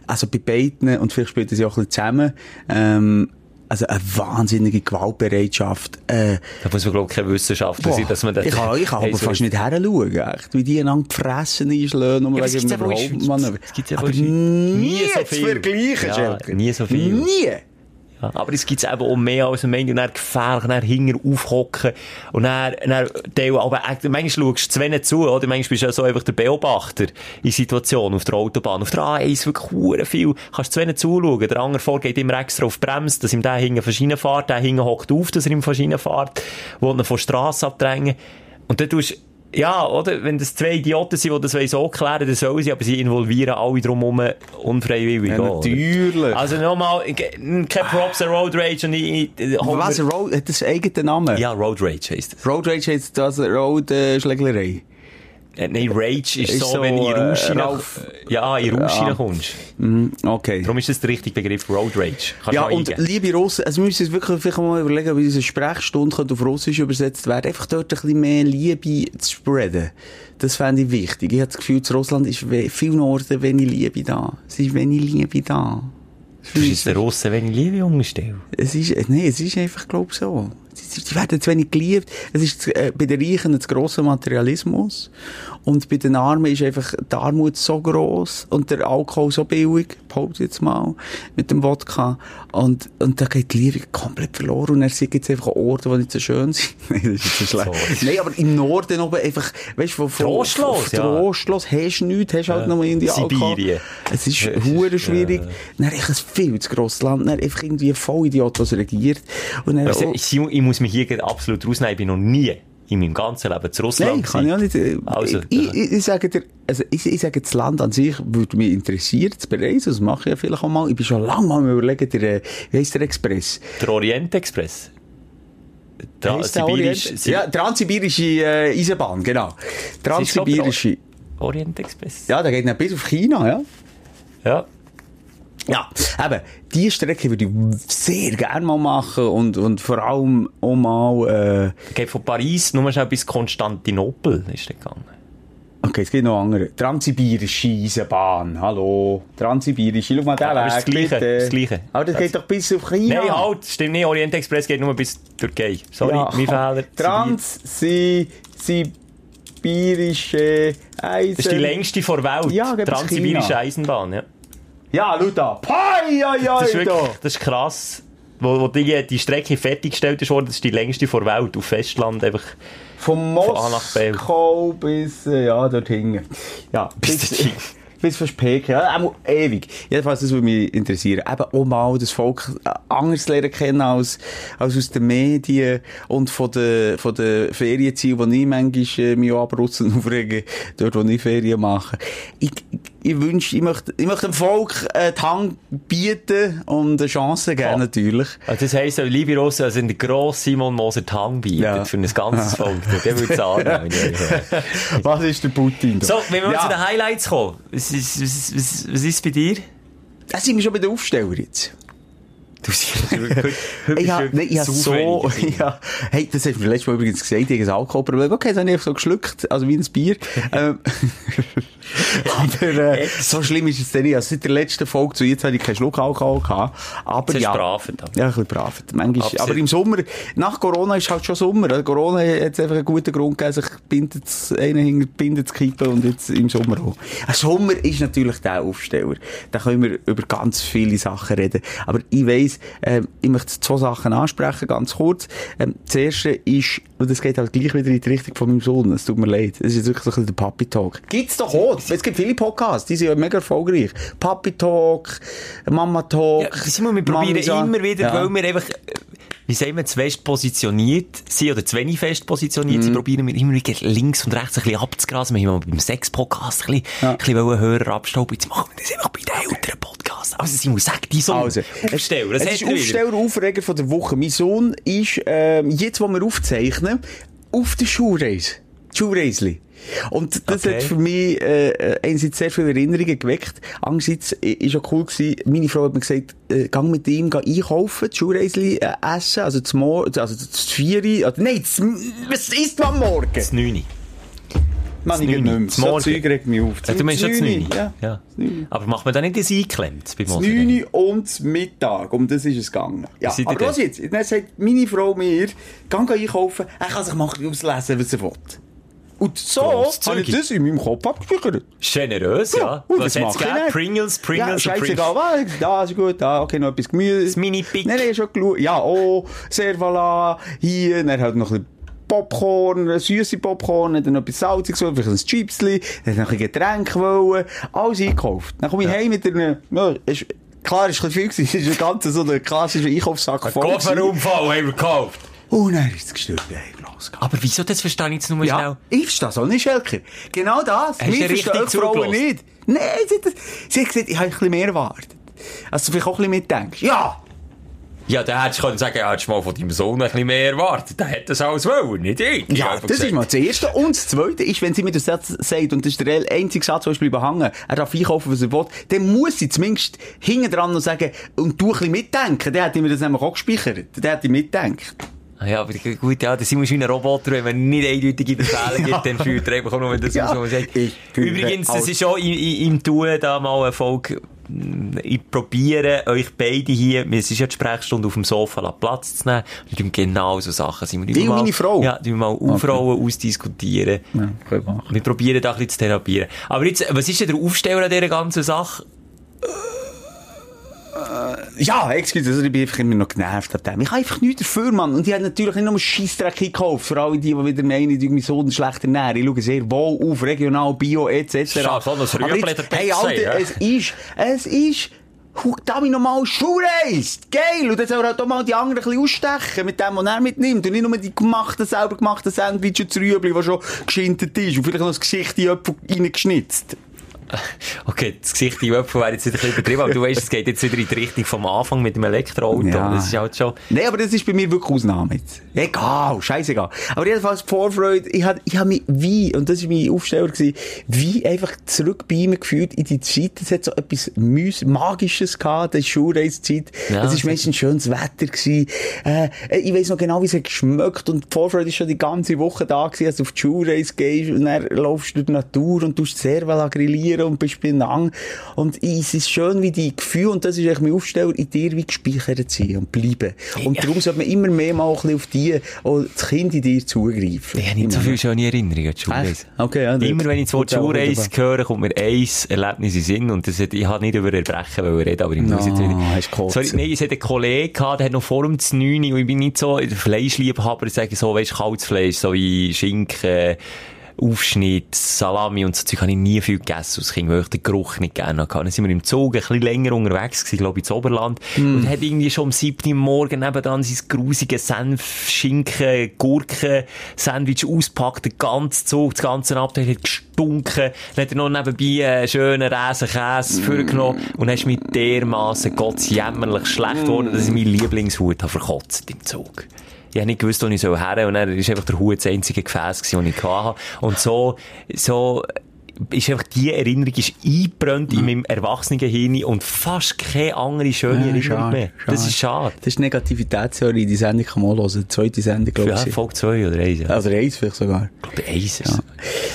Also bei beiden, und vielleicht spielt das ja auch ein bisschen zusammen, ähm, also eine wahnsinnige Gewaltbereitschaft. Äh, Da muss man, glaube ich, keine Wissenschaftler sein, dass man das... ich kann, ich kann Hey, aber so fast nicht heranschauen, echt, wie die einander gefressen einschlagen, nur Ja, wegen dem. Überholmanöver. Es gibt's aber aber nie, Nie so zu viel. vergleichen, Ja, nie so viel. Nie. Ja, aber es gibt eben auch mehr als ein Mensch und dann gefährlich, dann hinger aufhocken und dann, dann, Teil, aber manchmal schaust du zu wenig zu, oder? Manchmal bist du ja so einfach der Beobachter in Situationen auf der Autobahn. Auf der A1 wirklich viel. Kannst zu wenig zuschauen. Der andere vorgeht immer extra auf die Bremse, dass ihm der hinten verschieden fährt, der hinten hockt auf, dass er ihm verschieden fährt, will ihn von der Strasse abdrängen. Und dann tust ja, oder? Wenn das zwei Idioten sind, die das so klären, dann sollen sie, aber sie involvieren alle drumherum unfreiwillig. Ja, oder? natürlich. Also nochmal, kein Props an Road Rage und ich, ich, was, Road, hat das eigenen Namen? Ja, Road Rage heisst es. Road Rage heisst das Road äh, Schlägerei. Äh, nein, Rage ist, Ist so, so, wenn du in äh, Rausch Ralf- ja, in Rausch Ja. reinkommst. Mhm, okay. Darum ist das der richtige Begriff, Road Rage. Kannst Ja, und eingeben. liebe Russen, also wir müssen uns wirklich vielleicht mal überlegen, wie unsere Sprechstunde auf Russisch übersetzt werden. Einfach dort ein bisschen mehr Liebe zu spreaden. Das fände ich wichtig. Ich habe das Gefühl, in Russland ist we- vielen Orten wenig Liebe da. Es ist wenig Liebe da. Du bist der Russen, wenn ich Liebe umstelle. Es ist, nee, es ist einfach, glaube ich, so. Sie, werden zu wenig geliebt. Es ist äh, bei den Reichen ein grosser Materialismus. Und bei den Armen ist einfach die Armut so gross und der Alkohol so billig, behaupte jetzt mal, mit dem Wodka. Und, und da geht die Liebe komplett verloren. Und er sieht jetzt einfach Orte, die nicht so schön sind. Nein, das ist jetzt so schlecht. Nein, aber im Norden oben einfach, weißt du, Trostlos, ja. trostlos, hast du nichts, hast halt Ja. noch irgendwie Alkohol. Sibirien. Es ist Ja, hure ist, schwierig. ja. Dann echt ein viel zu grosses Land. Dann einfach irgendwie ein Vollidiot, was regiert. Und dann, Also, oh, ich, ich muss mich hier absolut rausnehmen. Ich bin noch nie in meinem ganzen Leben zu Russland Nein, kann ich auch nicht. äh, Also, ich, ich, ich sage dir, also ich, ich sage, das Land an sich würde mich interessieren, zu bereisen. Das mache ich ja vielleicht auch mal. Ich bin schon lange mal überlegen, der, äh, wie heisst der Express? Der Orient Express. Tra Sibirisch, Orient? Ja, Transsibirische äh, Eisenbahn, genau. Transsibirische. Orient Express. Ja, der geht dann bis auf China, ja. Ja. Ja, eben, diese Strecke würde ich sehr gerne mal machen und, und vor allem auch mal, äh, Geht von Paris nur schnell bis Konstantinopel ist der gegangen. okay, es gibt noch andere. Transsibirische Eisenbahn, hallo. Transsibirische, schau mal den Weg, ist das Gleiche, bitte. das Gleiche. Aber das geht doch bis auf China. Nein, halt, stimmt nicht. Orient Express geht nur bis Türkei. Sorry, Ja, mein Fehler. Transsibirische Eisen... Das ist die längste vor der Welt. Ja, Transsibirische. Eisenbahn, ja. Ja, schau da. Pai, ai, ai, Das ist wirklich, da. das ist krass. Wo, wo die, die Strecke fertiggestellt ist worden, das ist die längste vor Welt. Auf Festland einfach. Von A nach B. Moskau bis, äh, ja, dort hinten. Ja, Bis dorthin. bis fast Peking. Ja, einmal ewig. Jedenfalls, das würde mich interessieren. Eben auch mal das Volk äh, anders lernen kennen als, als aus den Medien und von den, von den Ferienzielen, die ich manchmal äh, mich und aufregen, dort, wo ich Ferien mache. Ich, ich, wünsche, ich möchte, ich möchte dem Volk äh, die Hand bieten und eine Chance geben, Oh. natürlich. Also das heisst, liebe Russen, also der grosse Simon Moser die Hand bietet Ja. für ein ganzes Volk. Der würde es annehmen. Was ist der Putin? da? so, wenn wir Ja. zu den Highlights kommen. Was ist, was, was, was ist bei dir? Da sind wir schon bei den Aufsteller jetzt. Du siehst, heute, heute Ich bist hab, du nee, ich hab zu so, ja, hey, das hast du mir letztes Mal übrigens gesagt, ich habe ein Alkoholproblem. Okay, das habe ich so geschluckt, also wie ein Bier. ähm, aber, äh, so schlimm ist es denn nicht. Also seit der letzten Folge zu jetzt habe ich keinen Schluck Alkohol gehabt. Aber Das ja. brav, aber. Ja, ein bisschen brav. Manchmal, Absolut. aber im Sommer, nach Corona ist halt schon Sommer. Also Corona hat einfach einen guten Grund gegeben, sich bindet, einen hinter die Binde zu kippen und jetzt im Sommer auch. Ein Sommer ist natürlich der Aufsteller. Da können wir über ganz viele Sachen reden. Aber ich weiss, ähm, ich möchte zwei Sachen ansprechen, ganz kurz. Ähm, das erste ist, und das geht halt gleich wieder in die Richtung von meinem Sohn. Es tut mir leid. Es ist jetzt wirklich so ein bisschen der Papi-Talk. Gibt's doch auch. Es gibt viele Podcasts, die sind ja mega erfolgreich. Papi-Talk, Mama-Talk. Ja, Simon, wir probieren immer wieder, Ja. weil wir einfach, wie sagen wir, zu fest positioniert sind oder zu wenig fest positioniert Mhm. sind, probieren wir immer wieder links und rechts ein bisschen abzugrasen. Wir haben beim Sex-Podcast ein bisschen, ein bisschen Hörer abstauben. Jetzt machen wir das einfach bei den älteren Podcasts. Also Simon, sag die so. Also, Aufsteller, das es ist. Aufsteller Aufreger von der Woche. Mein Sohn ist, ähm, jetzt, wo wir aufzeichnen, auf der Schulreise. Schulreisli. Und das Okay. hat für mich äh, äh, einerseits sehr viele Erinnerungen geweckt. Andererseits äh, ist auch cool gewesen, meine Frau hat mir gesagt, äh, gang mit ihm geh einkaufen, die Schulreisli äh, essen, also zum Morgen, also das Vieri, oder nein, was isst man am Morgen? Das 9. Man, ich Neuni. nicht mehr. So. Zeug regt mich auf. Ja, du meinst schon das Neuni, 9? Ja. ja. Neuni. Aber macht man da nicht das eingeklemmt beim Das Moser? 9 und Mittag, um das ist es gegangen. Ja, aber was jetzt? Dann sagt meine Frau mir, geh einkaufen, er kann sich mal auslesen, was er will. Und so habe ich das in meinem Kopf abgespeichert. Generös, ja. und Was hat's gegeben? Pringles, Pringles ja, und Pringles. was, da ist gut, da, okay, noch etwas Gemüse. Das Mini-Pick. Nein, nein, schon geschaut. Ja, oh, Servala, hier, dann halt noch ein bisschen Popcorn, süße Popcorn, dann noch etwas Salziges, vielleicht ein Chipsli, dann noch ein Getränk wollen, alles einkauft. Dann komme ich heim mit einer, ja, ist, klar, ist ein viel gewesen, es ist ein ganz so ein klassischer Einkaufssack voll. Kofferunfall haben wir gekauft. Und dann ist es gestört, hey, losgegangen. Aber wieso, das verstehe ich jetzt nur Ja, schnell. ich verstehe das auch nicht, Schelker. Genau das. Hast Wir richtig verstehen Frauen zugelassen? nicht. Nein, sie, hat das- sie hat gesagt, ich habe ein bisschen mehr erwartet. Also du vielleicht auch ein bisschen mitdenkst. Ja! Ja, der hättest du können sagen, ja, hättest du mal von deinem Sohn ein bisschen mehr erwartet. Der hätte das alles wollen, nicht ich. Ich Ja, das gesagt. ist mal das Erste. Und das Zweite ist, wenn sie mir das Satz sagt, und das ist der einzige Satz, der ist bleiben hängen, er darf einkaufen, was er will, dann muss sie zumindest hinten dran noch sagen, und du ein bisschen mitdenken. Dann hätte ich mir das nämlich auch gespeichert. Dann hätte ich mitdenkt. Ah Ja, aber gut, ja, das sind wir wie ein Roboter, wenn man nicht eindeutige Befehle gibt, dann führt er einfach nur das Ja. man sagt. Übrigens, das alles. ist auch im, im, Tun da mal eine Folge, ich probiere euch beide hier, es ist ja die Sprechstunde auf dem Sofa, Platz zu nehmen, wir tun genau so Sachen. Sind wir und mal, meine Frau? Ja, die wir mal aufrollen, ausdiskutieren. Ja, können wir machen. Wir probieren da ein bisschen zu therapieren. Aber jetzt, was ist denn der Aufsteller an dieser ganzen Sache? Ja, excuse, also ich bin einfach immer noch genervt ab dem. Ich habe einfach nichts dafür, Mann. Und ich habe natürlich nicht nur Scheissdreck gekauft, für alle die, die wieder meinen, ich mein Sohn schlecht ernähren. Ich schaue sehr wohl auf, regional, bio, etc. Schau, so ein jetzt, der hey, Alter, es ist, es ist, Damit nochmal Schuhreis! Geil! Und dann soll er halt auch mal die anderen ein bisschen ausstechen mit dem, was er mitnimmt. Und nicht nur die gemachten, selber gemachten Sandwich und das Rüebli, das schon geschintet ist. Und vielleicht noch das Gesicht in jemanden reingeschnitzt. Okay, das Gesicht in Öpfel wäre jetzt nicht ein bisschen übertrieben, aber du weißt, es geht jetzt wieder in die Richtung vom Anfang mit dem Elektroauto. Ja. Das ist halt schon... Nein, aber das ist bei mir wirklich Ausnahme jetzt. Egal, scheißegal. Aber jedenfalls die Vorfreude, ich hab, ich hab mich wie, und das war mein Aufsteller, gewesen, wie einfach zurück bei ihm gefühlt in die Zeit. Es hat so etwas Magisches gehabt, die Schulreisezeit. Ja, es war meistens schönes Wetter gewesen. Äh, ich weiss noch genau, wie es hat geschmeckt und die Vorfreude ist schon die ganze Woche da gewesen, als du auf die Schulreise gehst und dann laufst du durch die Natur und tust sehr well grillieren und bist beieinander. Und es ist schön, wie die Gefühle, und das ist eigentlich mein Aufsteller, in dir wie gespeichert sind und bleiben. Und darum sollte man immer mehr mal auf die, auch das Kind in dir zugreifen. Ich habe nicht so viele schöne Erinnerungen an die. Echt? Okay, ja. Immer wenn ich das Wort Gut, auch Schulreise wunderbar. höre, kommt mir ein Erlebnis in Sinn. Und das hat, ich habe nicht über Erbrechen reden, aber ich muss No, jetzt wieder... Sorry, nein, es hat einen Kollegen gehabt, der hat noch vor dem 9 und ich bin nicht so Fleischliebhaber, ich sage so, weisst, kaltes Fleisch, so wie Schinken, Aufschnitt, Salami und so Zeug habe ich nie viel gegessen als Kind, weil ich den Geruch nicht gerne hatte. Dann sind wir im Zug ein bisschen länger unterwegs gewesen, glaube ich, ins Oberland. Hm. Und hat irgendwie schon um 7 Uhr morgen nebenan sein grusige Senf, Schinken, Gurken, Sandwich auspackt, den ganzen Zug, das ganze Abteil hat gestunken. Dann hat er noch nebenbei einen schönen Räsenkäse vorgenommen und dann ist mir dermassen gottsjämmerlich schlecht geworden, dass ich meinen Lieblingshut habe verkotzt im Zug. Ich habe nicht gewusst, wo ich her soll. Und dann ist einfach der Hut das einzige Gefäß das ich hatte. Und so, so, ist einfach die Erinnerung ist eingebrannt in meinem Erwachsenenhirn und fast keine andere schöne Ja, Erinnerung schade, mehr. Das schade. ist schade. Das ist Negativitätstheorie, die Sendung kann man hören. Die zweite Sendung, glaube Ja, ich. Folge 2 oder 1. Ja. Also eins vielleicht sogar. Ich glaube, 1 ist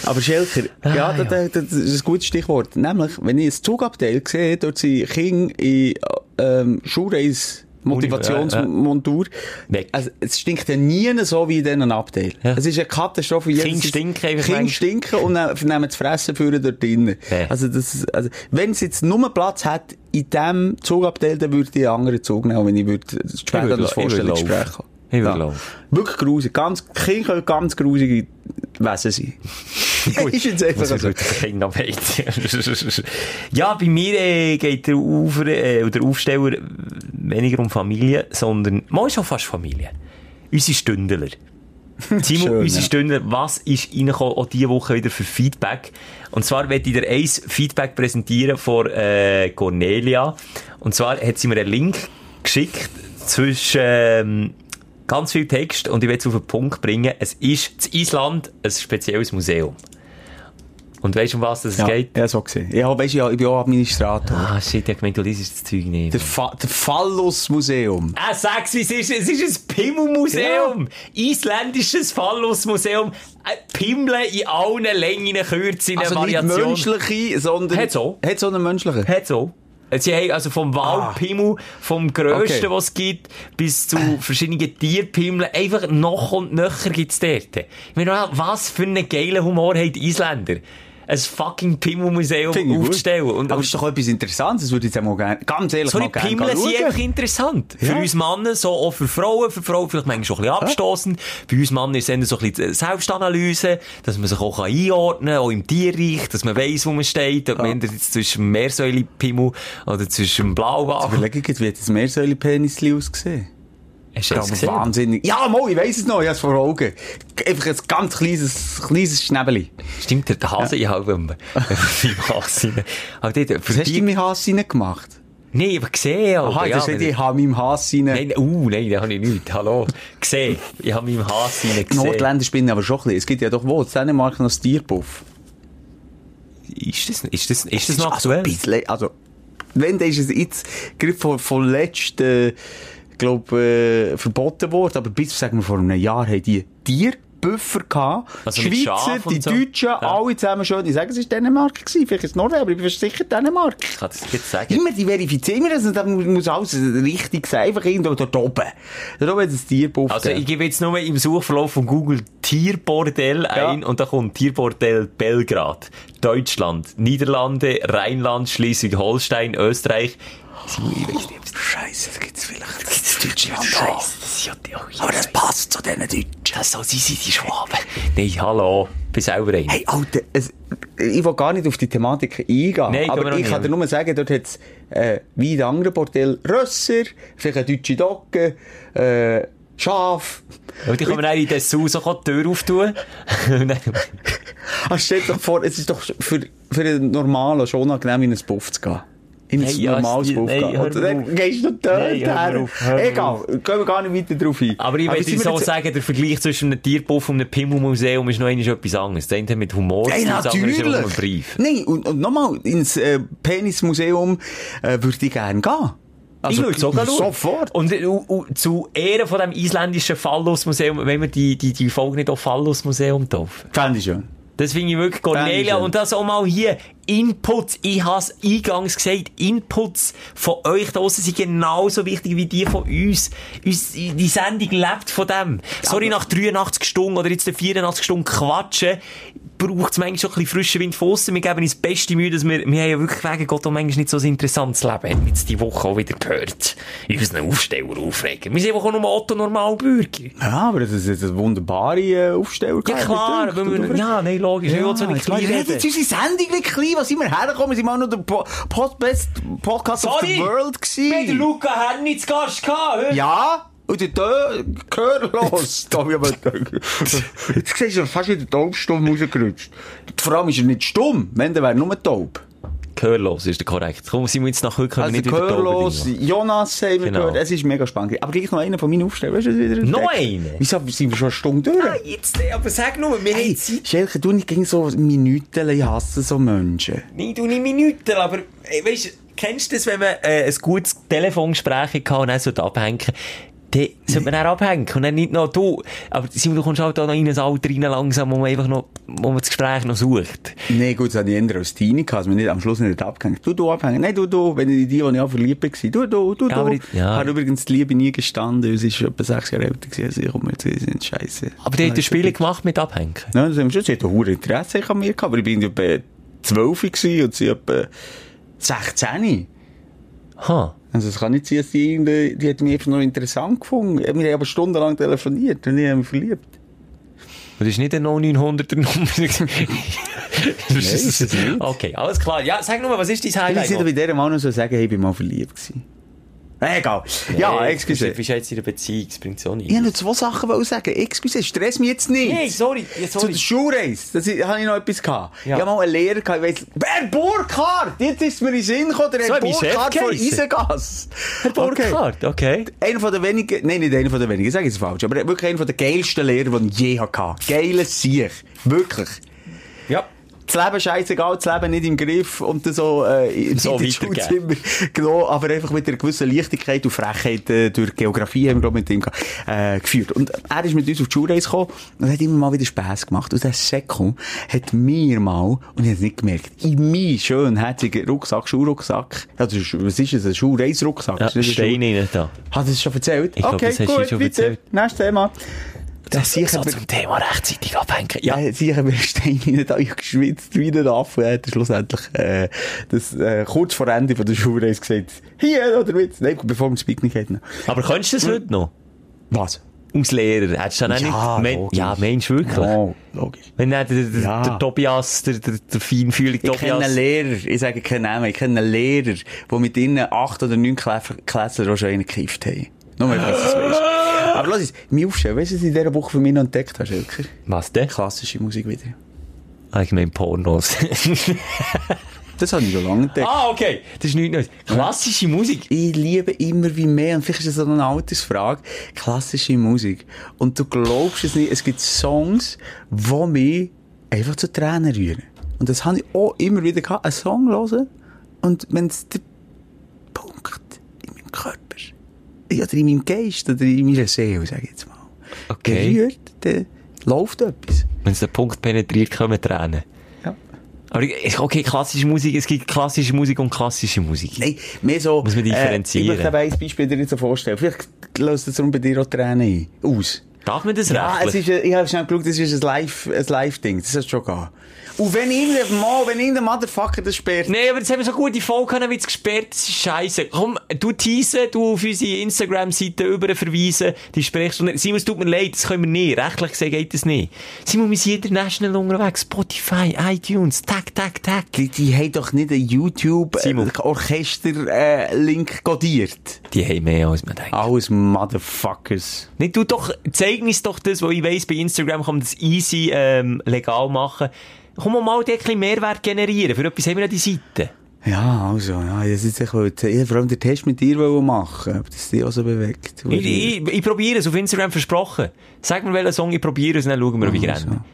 Aber Schelker, ja, Ah, das, ja. das, das ist ein gutes Stichwort. Nämlich, wenn ich ein Zugabteil sehe, dort sind Kinder in ähm, Schulreis Motivationsmontur. Weg. Also, es stinkt ja nie so wie in diesen Abteil. Ja. Es ist eine Katastrophe. Jedes- Kinder stinken einfach Kinder stinken und dann nehmen das Fressen für dort drinnen. Ja. Also, das, also, wenn es jetzt nur Platz hat in diesem Zugabteil, dann würde ich einen anderen Zug nehmen, wenn ich würde später würde- das Vorstellungsgespräch haben. Ich würde laufen. Wirklich grusig. Ganz, Kinder ganz grusige Wesen sein. ist jetzt einfach so. man ja, bei mir äh, geht der, Ufer, äh, der Aufsteller weniger um Familie, sondern mal schon fast Familie. Unsere Stündler. Simon, Schön, unsere ja. Stündler, was ist reingekommen, auch diese Woche wieder für Feedback? Und zwar werde ich dir ein Feedback präsentieren von äh, Cornelia. Und zwar hat sie mir einen Link geschickt zwischen ähm, ganz viel Text und ich will es auf den Punkt bringen. Es ist in Island ein spezielles Museum. Und weißt du, um was das Ja, geht? ja, so gesehen. Ja, weißt du, ja, ich bin auch Administrator. Ah, shit, ich hab gemeint, du liest das Zeug nicht. Der, Fa der Phallus-Museum. Ah, sag's, wie es ist. Es ist ein Pimmelmuseum. Isländisches Phallusmuseum. Äh, Pimmeln in allen Längen, Kürzen, Also nicht Variationen. menschliche, sondern... Hat so. Hat so einen menschlichen. Hat so. Sie haben also vom Waldpimmel, vom grössten, Okay. was es gibt, bis zu verschiedenen Tierpimmeln, einfach noch und nöcher gibt's dort. Ich meine, was für einen geilen Humor haben die Isländer? Ein fucking Pimmelmuseum aufzustellen. Und, Aber es ist doch etwas Interessantes, das würde ich jetzt mal gerne, ganz ehrlich Sorry, gerne Pimmeln sind einfach interessant. Für Ja. uns Männer, so auch für Frauen, für Frauen vielleicht manchmal schon ein bisschen abstossend. Bei uns Männern ist es so ein bisschen Selbstanalyse, dass man sich auch einordnen kann, auch im Tierreich, dass man weiss, wo man steht, ob man entweder jetzt zwischen dem Meersäulenpimmel oder zwischen Blauwal. Überlege ich, wie hat das Meersäulenpenisli ausgesehen? Hast du das wahnsinnig. Ja, mal, ich weiss es noch, ich habe es vor Augen. Einfach ein ganz kleines, kleines Schnäbeli. Stimmt, der Hase, ich habe beim, beim Hase. Aber dort, Was hast du mit Hass reingemacht? Nein, aber gesehen. aber Aha, ja, das wenn- ich habe meinem Hass rein. Nein, uh, nein, da habe ich nicht. Hallo. Gesehen. Ich habe meinem Hass rein gesehen. Nordländer spinnen aber schon ein bisschen. Es gibt ja doch wo, in Dänemark noch das Tierpuff. Ist das, ist das, ist das noch also ein aktuell? bisschen, also, wenn, dann ist es jetzt, gerade von, von letzten, glaub, äh, verboten worden, aber bis, sagen wir, vor einem Jahr haben die Tierbüffer gehabt. Also die Schweizer, die so? Deutschen, Ja. alle zusammen schon. Ich sage, es war Dänemark gewesen. Vielleicht ist es Norwegen, aber ich bin sicher Dänemark. Ich kann das jetzt sagen. Immer die verifizieren das und dann muss alles richtig sein, einfach irgendwo dort oben. Dort oben hat es Tierpuff Also ich gebe jetzt nur im Suchverlauf von Google Tierbordell ein und da kommt Tierbordell Belgrad, Deutschland, Niederlande, Rheinland, Schleswig-Holstein, Österreich. Ich Scheiße, das gibt's vielleicht. Das gibt's Deutschland Scheiße, auch. das ist ja die Aber das passt zu diesen Deutschen. Das so sind sie, die Schwaben. Nein, hallo. Bin selber ein. Hey, Alter, es, ich will gar nicht auf die Thematik eingehen. Nein, aber ich kann dir nur sagen, dort hat es, äh, wie in anderen Bordell, Rösser, vielleicht eine deutsche Dogge, äh, Schaf. Und die können wir dann in den Saus auch die Tür auftun. Ah, stell dir doch vor, es ist doch für, für einen Normalen schon angenehm, in ein Puff zu gehen. In Hey, ja, es- Puff nein, gehen. gehst du dort hör her. Egal, gehen wir gar nicht weiter drauf ein. Aber ich würde so jetzt- sagen, der Vergleich zwischen einem Tierpuff und einem Pimmelmuseum ist noch einmal etwas anderes. Das eine mit Humor, Hey, das andere ist natürlich. nur ein Brief. Nein, und, und nochmal, ins äh, Penismuseum äh, würde ich gerne gehen. ich würde sogar schauen. Sofort. Und, und, und zu Ehren von dem isländischen Phallus-Museum, wenn wir die, die, die Folge nicht auf Phallus-Museum taufen. Fände ich schön. Das finde ich wirklich Cornelia. Und das auch mal hier. Inputs. Ich habe es eingangs gesagt. Inputs von euch da draussen sind genauso wichtig wie die von uns. uns die Sendung lebt von dem. Sorry, nach 83 Stunden oder jetzt 84 Stunden quatschen, braucht es manchmal schon ein bisschen frischen Wind von aussen. Wir geben uns beste Mühe, dass wir, wir haben ja wirklich wegen Gott auch manchmal nicht so ein interessantes Leben. Haben wir jetzt die Woche auch wieder gehört. In unseren Aufsteller aufregen. Wir sind einfach auch nur Otto Normalbürger. Ja, aber das ist jetzt ein wunderbarer äh, Aufsteller. Ja klar, aber wir, ja, nein, logisch. ich will so nicht ja, klein jetzt reden. ist unsere Sendung wirklich klein. Was sind wir hergekommen? Wir sind mal noch der po Best Podcast of the Sorry, World Wir gewesen. Luca Henni zu Gast gehabt. Ja, und der hab ich aber, jetzt siehst du, fast in den Taubstumm rausgerutscht. Vor allem ist er nicht stumm. Wenn, dann wäre er nur taub. Gehörlos ist der korrekt. Komm, sind wir jetzt nach heute können Also nicht wieder gehörlos, Jonas haben wir Genau. gehört. Es ist mega spannend. Aber gleich noch einer von meinen Aufstellern. Weißt du, wieder Noch einer? Wieso sind wir schon eine Stunde durch? Ah, jetzt, aber sag nur, wir Hey, haben Zeit. Schelke, du nicht gegen so Minuten, ich hasse so Menschen. Nein, du nicht Minuten, aber, weißt du, kennst du das, wenn man äh, ein gutes Telefongespräch hatte und dann sollte abhängen? Dann sollte man dann abhängen und dann nicht noch du. Aber Simon, du kommst halt auch noch in ein Alter rein langsam, wo man einfach noch, wo man das Gespräch noch sucht. Nee, gut, das hatte ich eher als Teenie gehabt, dass man nicht am Schluss nicht abgehängt. Du, du abhängen. Nein, du, du, wenn ich die, die ich auch verliebt war. Du, du, du, Ja, aber du. ich- ja. Hat übrigens die Liebe nie gestanden, sie ist etwa sechs Jahre älter gewesen als ich. Komm, jetzt sind scheiße. Aber die hat das Spiel gemacht mit Abhängen. Nein, das haben wir schon. Sie hat ein hohes Interesse an mir gehabt, aber ich bin etwa zwölf und sie etwa 16. Ha. Also es kann nicht sein, dass die, irgendwie- die hat mich einfach noch interessant gefunden. Wir haben aber stundenlang telefoniert und ich habe mich verliebt. Das ist nicht eine 0900er Nummer. nicht. Okay, alles klar. Ja, sag nur mal, was ist dein Ich Highlight? weiß nicht, ob ich dieser noch so sagen, hey, ich bin mal verliebt gewesen. Äh, Egal. ja, Nee, excuse. Du bist jetzt in einer Beziehung, das bringt so Ich nichts. wollte zwei Sachen sagen. Excuse, stress mich jetzt nicht. Nee, sorry, ja, Zu sorry. der Schulreise, das i- habe ich noch etwas gehabt. Ja. Ich habe mal einen Lehrer gehabt, ich weiss, Herr Burkhardt, jetzt ist mir in den Sinn gekommen, der Herr Burkhardt von geheissen. Isengas. Herr Burkhardt, okay. Einer von der wenigen, nein, nicht einer von der wenigen, ich sage jetzt falsch, aber wirklich einer von der geilsten Lehrer, die ich je hatte. Geiles Sieg. Wirklich. Ja. Das Leben scheißegal, das Leben nicht im Griff und dann so, äh, So in weitergeben. Schulzimmer genommen, aber einfach mit einer gewissen Leichtigkeit und Frechheit äh, durch Geografie haben wir, glaub ich, mit ihm äh, geführt. Und er ist mit uns auf die Schulreise gekommen und hat immer mal wieder Spass gemacht. Und der Säckel hat mir mal, und ich habe es nicht gemerkt, in meinen schönen, herzigen Rucksack, Schulrucksack, also, was ist es, ein Schulreiserucksack? Ja, das Steine rein da. Hat er es schon erzählt? Ich glaub, okay, das hast du gut, schon weiter. erzählt. Nächstes Thema. Das So sicher zum Thema rechtzeitig abhängen. ja. Ja. Sicher Stein rein, da ich geschwitzt wie ein Affe. Hat schlussendlich, äh, das, äh, kurz vor Ende von der Schulreise gesagt, hier, oder mit, nein, bevor wir das Picknick hatten. Aber kannst du das heute noch? Was? Als Lehrer? Hättest du dann auch Ja, nicht... logisch. ja, meinst du wirklich? Oh, logisch. Wenn dann der, der, Ja. der Tobias, der, der, der feinfühlige Ich kenne einen Tobias... Lehrer, ich sage keinen Namen, ich kenne einen Lehrer, der mit ihnen acht oder neun Klässler auch schon einen gekifft haben. Nur mal, dass du es weißt. Aber lass uns, mir aufstellen, weißt du, was du in dieser Woche für mich noch entdeckt hast, Elker? Was denn? Klassische Musik wieder. Allgemein Pornos. Das habe ich schon lange entdeckt. Ah, okay. Das ist nichts Neues. Klassische Musik. Ich liebe immer wie mehr, und vielleicht ist das so eine Altersfrage, klassische Musik. Und du glaubst es nicht, es gibt Songs, die mich einfach zu Tränen rühren. Und das habe ich auch immer wieder gehabt, einen Song hören, und wenn es der Punkt in meinem Körper, oder in meinem Geist, oder in meiner Seele, sage ich jetzt mal, Okay. berührt, dann läuft etwas. Wenn es den Punkt penetriert, kommen Tränen. Ja. Aber okay, klassische Musik, es gibt klassische Musik und klassische Musik. Nein, mehr so... Muss man differenzieren. Äh, ich möchte ein Beispiel dir jetzt so vorstellen. Vielleicht löst darum bei dir auch Tränen ein. Aus. Darf man das Ja, es rechtlich? ist, äh, ich habe schnell geschaut, das ist ein Live, ein Live-Ding. Das hat schon gehen. Und wenn irgendein Mal, wenn irgendein Motherfucker das sperrt, Nein, aber jetzt haben wir so gute Folge, haben wir jetzt gesperrt, das ist scheiße. Komm, du teasen, du auf unsere Instagram-Seite über verweisen, die sprichst du nicht. Simon, es tut mir leid, das können wir nicht. Rechtlich gesehen geht das nicht. Simon, wir sind international unterwegs. Spotify, iTunes, tack, tack, tack. die, die haben doch nicht Simon. YouTube-Orchester-Link codiert. Die haben mehr als man denkt. Alles Motherfuckers. Nicht, du doch, zeig uns doch das, was ich weiss, bei Instagram kann man das easy, ähm, legal machen. Komm mal, mal ein bisschen Mehrwert generieren. Für etwas haben wir ja die Seite. Ja, also, ja, das ist echt, wollte- ich vor allem den Test mit dir machen, ob das dich auch so bewegt. Ich, ich, ich probiere es auf Instagram versprochen. Sag mir welchen Song ich probiere es, dann schauen wir, wie ich Also. renne.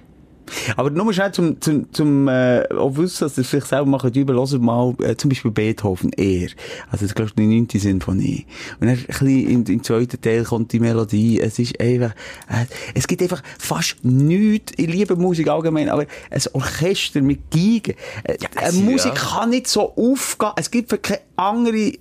Aber nur schnell zum, zum, zum, äh, auch wissen, dass ihr es vielleicht selber machen, über hören mal, äh, zum Beispiel Beethoven, er. Also, das glaubst du, die neunte Sinfonie. Und dann, ein bisschen im, im zweiten Teil kommt die Melodie. Es ist einfach, äh, es gibt einfach fast nichts. Ich liebe Musik allgemein, aber ein Orchester mit Geigen. Äh, eine ja. Musik kann nicht so aufgehen. Es gibt für keine andere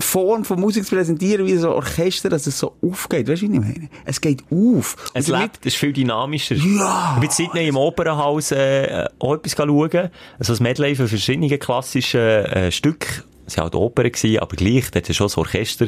Form von Musik zu präsentieren, wie so ein Orchester, dass es so aufgeht. Weißt du, wie ich meine? Es geht auf. Es damit- lebt, es ist viel dynamischer. Ja. Ich bin Sydney im Opernhaus äh, auch etwas schauen. Also ein Medley von verschiedenen klassischen äh, Stücken. Es waren halt Opern, gewesen, aber gleich, dort ist schon das Orchester.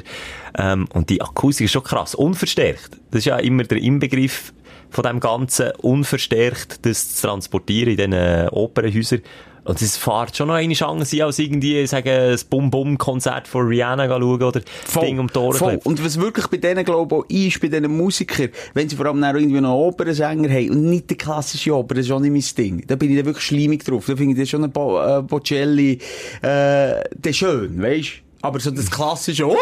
Ähm, und die Akustik ist schon krass. Unverstärkt. Das ist ja immer der Inbegriff von dem Ganzen. Unverstärkt, das zu transportieren in diesen äh, Opernhäusern. Und es fährt schon noch eine Chance als irgendwie, sagen, ein Bum-Bum-Konzert von Rihanna schauen oder Ding um die Ohren voll. Und was wirklich bei denen, glaube ich, ist, bei diesen Musikern, wenn sie vor allem dann irgendwie noch einen Opernsänger haben und nicht die klassische Oper, das ist auch nicht mein Ding. Da bin ich dann wirklich schleimig drauf. Da finde ich das schon ein Bo äh, Bocelli, äh, der schön, weißt Aber so das klassische, oh!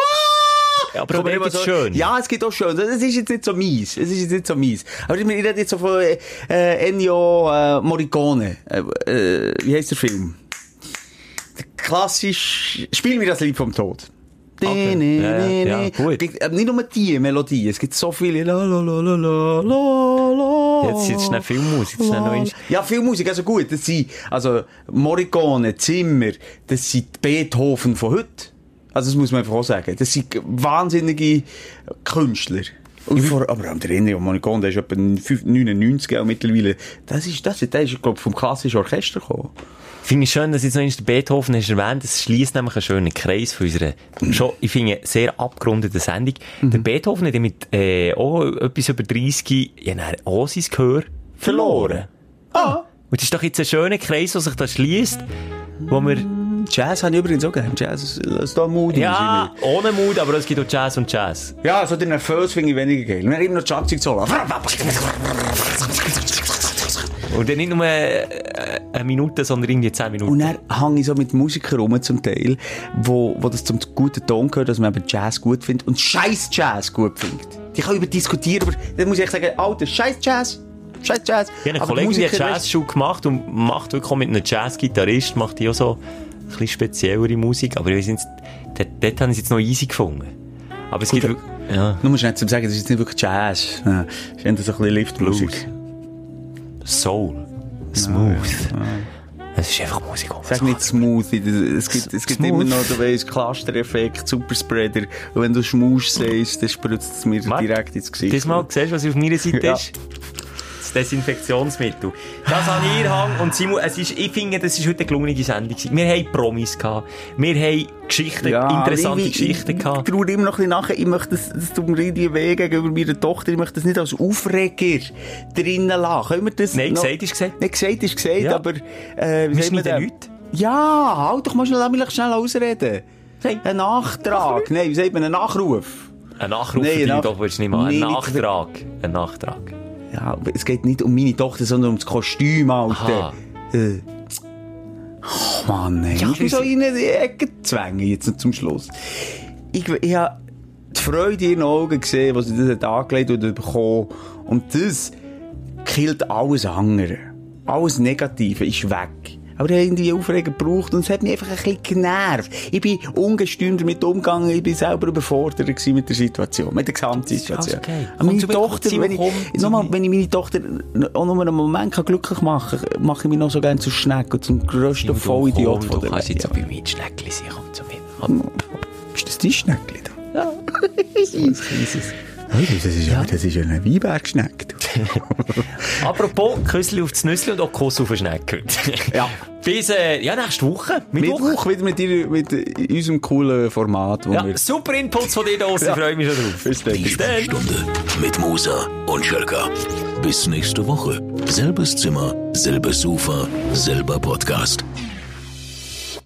Ja, aber Kommt immer gibt's schön. Ja, es gibt auch schön. Das ist jetzt nicht so mies. Es ist jetzt nicht so mies. Aber ich rede jetzt so von äh, Ennio äh, Morricone. Äh, äh, wie heißt der Film? Klassisch, spiel mir das Lied vom Tod. Okay. Nee, Ja, ja, nee, ja, nee. gut. Gibt- äh, Nicht nur die Melodie, es gibt so viele. La, la, la, la, la, la, la. Jetzt jetzt schnell Filmmusik, jetzt noch. Ja, viel Musik, also gut, das sind, also, Morricone, Zimmer, das sind die Beethoven von heute. Also, das muss man einfach auch sagen. Das sind wahnsinnige Künstler. Und vor, aber der Ennio Morricone, der ist etwa 5 99 auch mittlerweile. Das ist, das, der ist, glaub ich, vom klassischen Orchester gekommen. Finde ich schön, dass jetzt noch den Beethoven hast erwähnt. Das schließt nämlich einen schönen Kreis von unserer, schon, ich finde, sehr abgerundeten Sendung. Der Beethoven hat mit, äh, auch etwas über 30, ja, nein, auch sein Gehör verloren. Ah. Und das ist doch jetzt ein schöner Kreis, der sich da schließt, wo wir, Jazz habe ich übrigens auch gerne. Jazz, ist da moody. ja, ohne Mut, aber es gibt auch Jazz und Jazz. Ja, so den Nervös finde ich weniger geil. Wir haben immer noch Schlagzeug solo. Und dann nicht nur äh, eine Minute, sondern irgendwie zehn Minuten. Und dann hänge ich so mit Musikern rum zum Teil, wo, wo das zum guten Ton gehört, dass man eben Jazz gut findet und scheiß Jazz gut findet. Die können über diskutieren, aber dann muss ich sagen, Alter, scheiß Jazz. Scheiß Jazz. Ich habe eine Aber Kollegin, die hat Jazzschule gemacht und macht wirklich auch mit einem Jazzgitarrist, macht die auch so ein bisschen speziellere Musik, aber ich weiss nicht, dort, dort habe ich es jetzt noch easy gefunden. Aber es gibt wirklich, ja, Nur schnell zu sagen, das ist jetzt nicht wirklich Jazz. Ja, Das ist eher so ein bisschen Liftmusik. Soul, Smooth. Es ist einfach Musik. man Sag nicht Smoothie. das- Es gibt, es gibt immer noch, du weißt, Cluster-Effekt, Superspreader. Und wenn du Schmusch sagst, dann spritzt es mir Marc, direkt ins Gesicht. Das mal, siehst du, was auf meiner Seite Ja. ist? Desinfektionsmittel. Das in der Hand. Und Simon, es ist, ich finde, das ist heute eine gelungene Sendung. Wir haben Promis gehabt. Wir haben Geschichten, interessante ich- ich- Geschichten ich, gehabt. Ich traue immer noch ein bisschen nachher. Ich möchte das, das tut mir irgendwie weh gegenüber meiner Tochter. Ich möchte das nicht als Aufreger drinnen lassen. Können wir das Nein, noch- gesagt ist gesagt. Nicht gesagt ist gesagt, Ja. aber, äh, wie Wir man schneiden denn? Ja, halt doch mal schnell, mich schnell ausreden. Ein Nachtrag. Nein, wie sagt man, ein Nachruf? Ein Nachruf Nein, für dich Nach- doch willst du nicht mal. Ein Nachtrag. Ein Nachtrag. Ja, es geht nicht um meine Tochter, sondern um das Kostüm, Alter. Äh, Oh Mann, ey. Ja, ich bin so in die Ecke zwängen, jetzt noch zum Schluss. Ich, ich habe die Freude in den Augen gesehen, was sie das hat angelegt und bekommen. Und das killt alles andere. Alles Negative ist weg. Aber ich habe irgendwie Aufregung gebraucht und es hat mich einfach ein bisschen genervt. Ich bin ungestüm damit umgegangen, ich bin selber überfordert mit der Situation, mit der Gesamtsituation. Okay. Meine Tochter, wenn ich, nochmal, wenn ich meine Tochter auch nur einen Moment kann glücklich machen kann, mache ich mich noch so gerne zu Schneck und zum grössten Vollidiot von du der kannst Welt. jetzt auch bei mir Schneckli sein, komm zu mir. Ist das dein Schneckli? Ja. Hey, das ist ja, das ist ja ein Weinbergschneck. du. Apropos, Küssli auf das Nüssli und auch Kuss auf den Schneck. Ja. Bis, äh, ja, nächste Woche. Mittwoch. Mittwoch wieder mit, dir, mit unserem coolen Format, wo Ja, wir... super Inputs von dir da draussen, ich freue mich schon drauf. Bis dann. Die Sprechstunde mit Musa und Schelka. Bis nächste Woche. Selbes Zimmer, selbes Sofa, selber Podcast.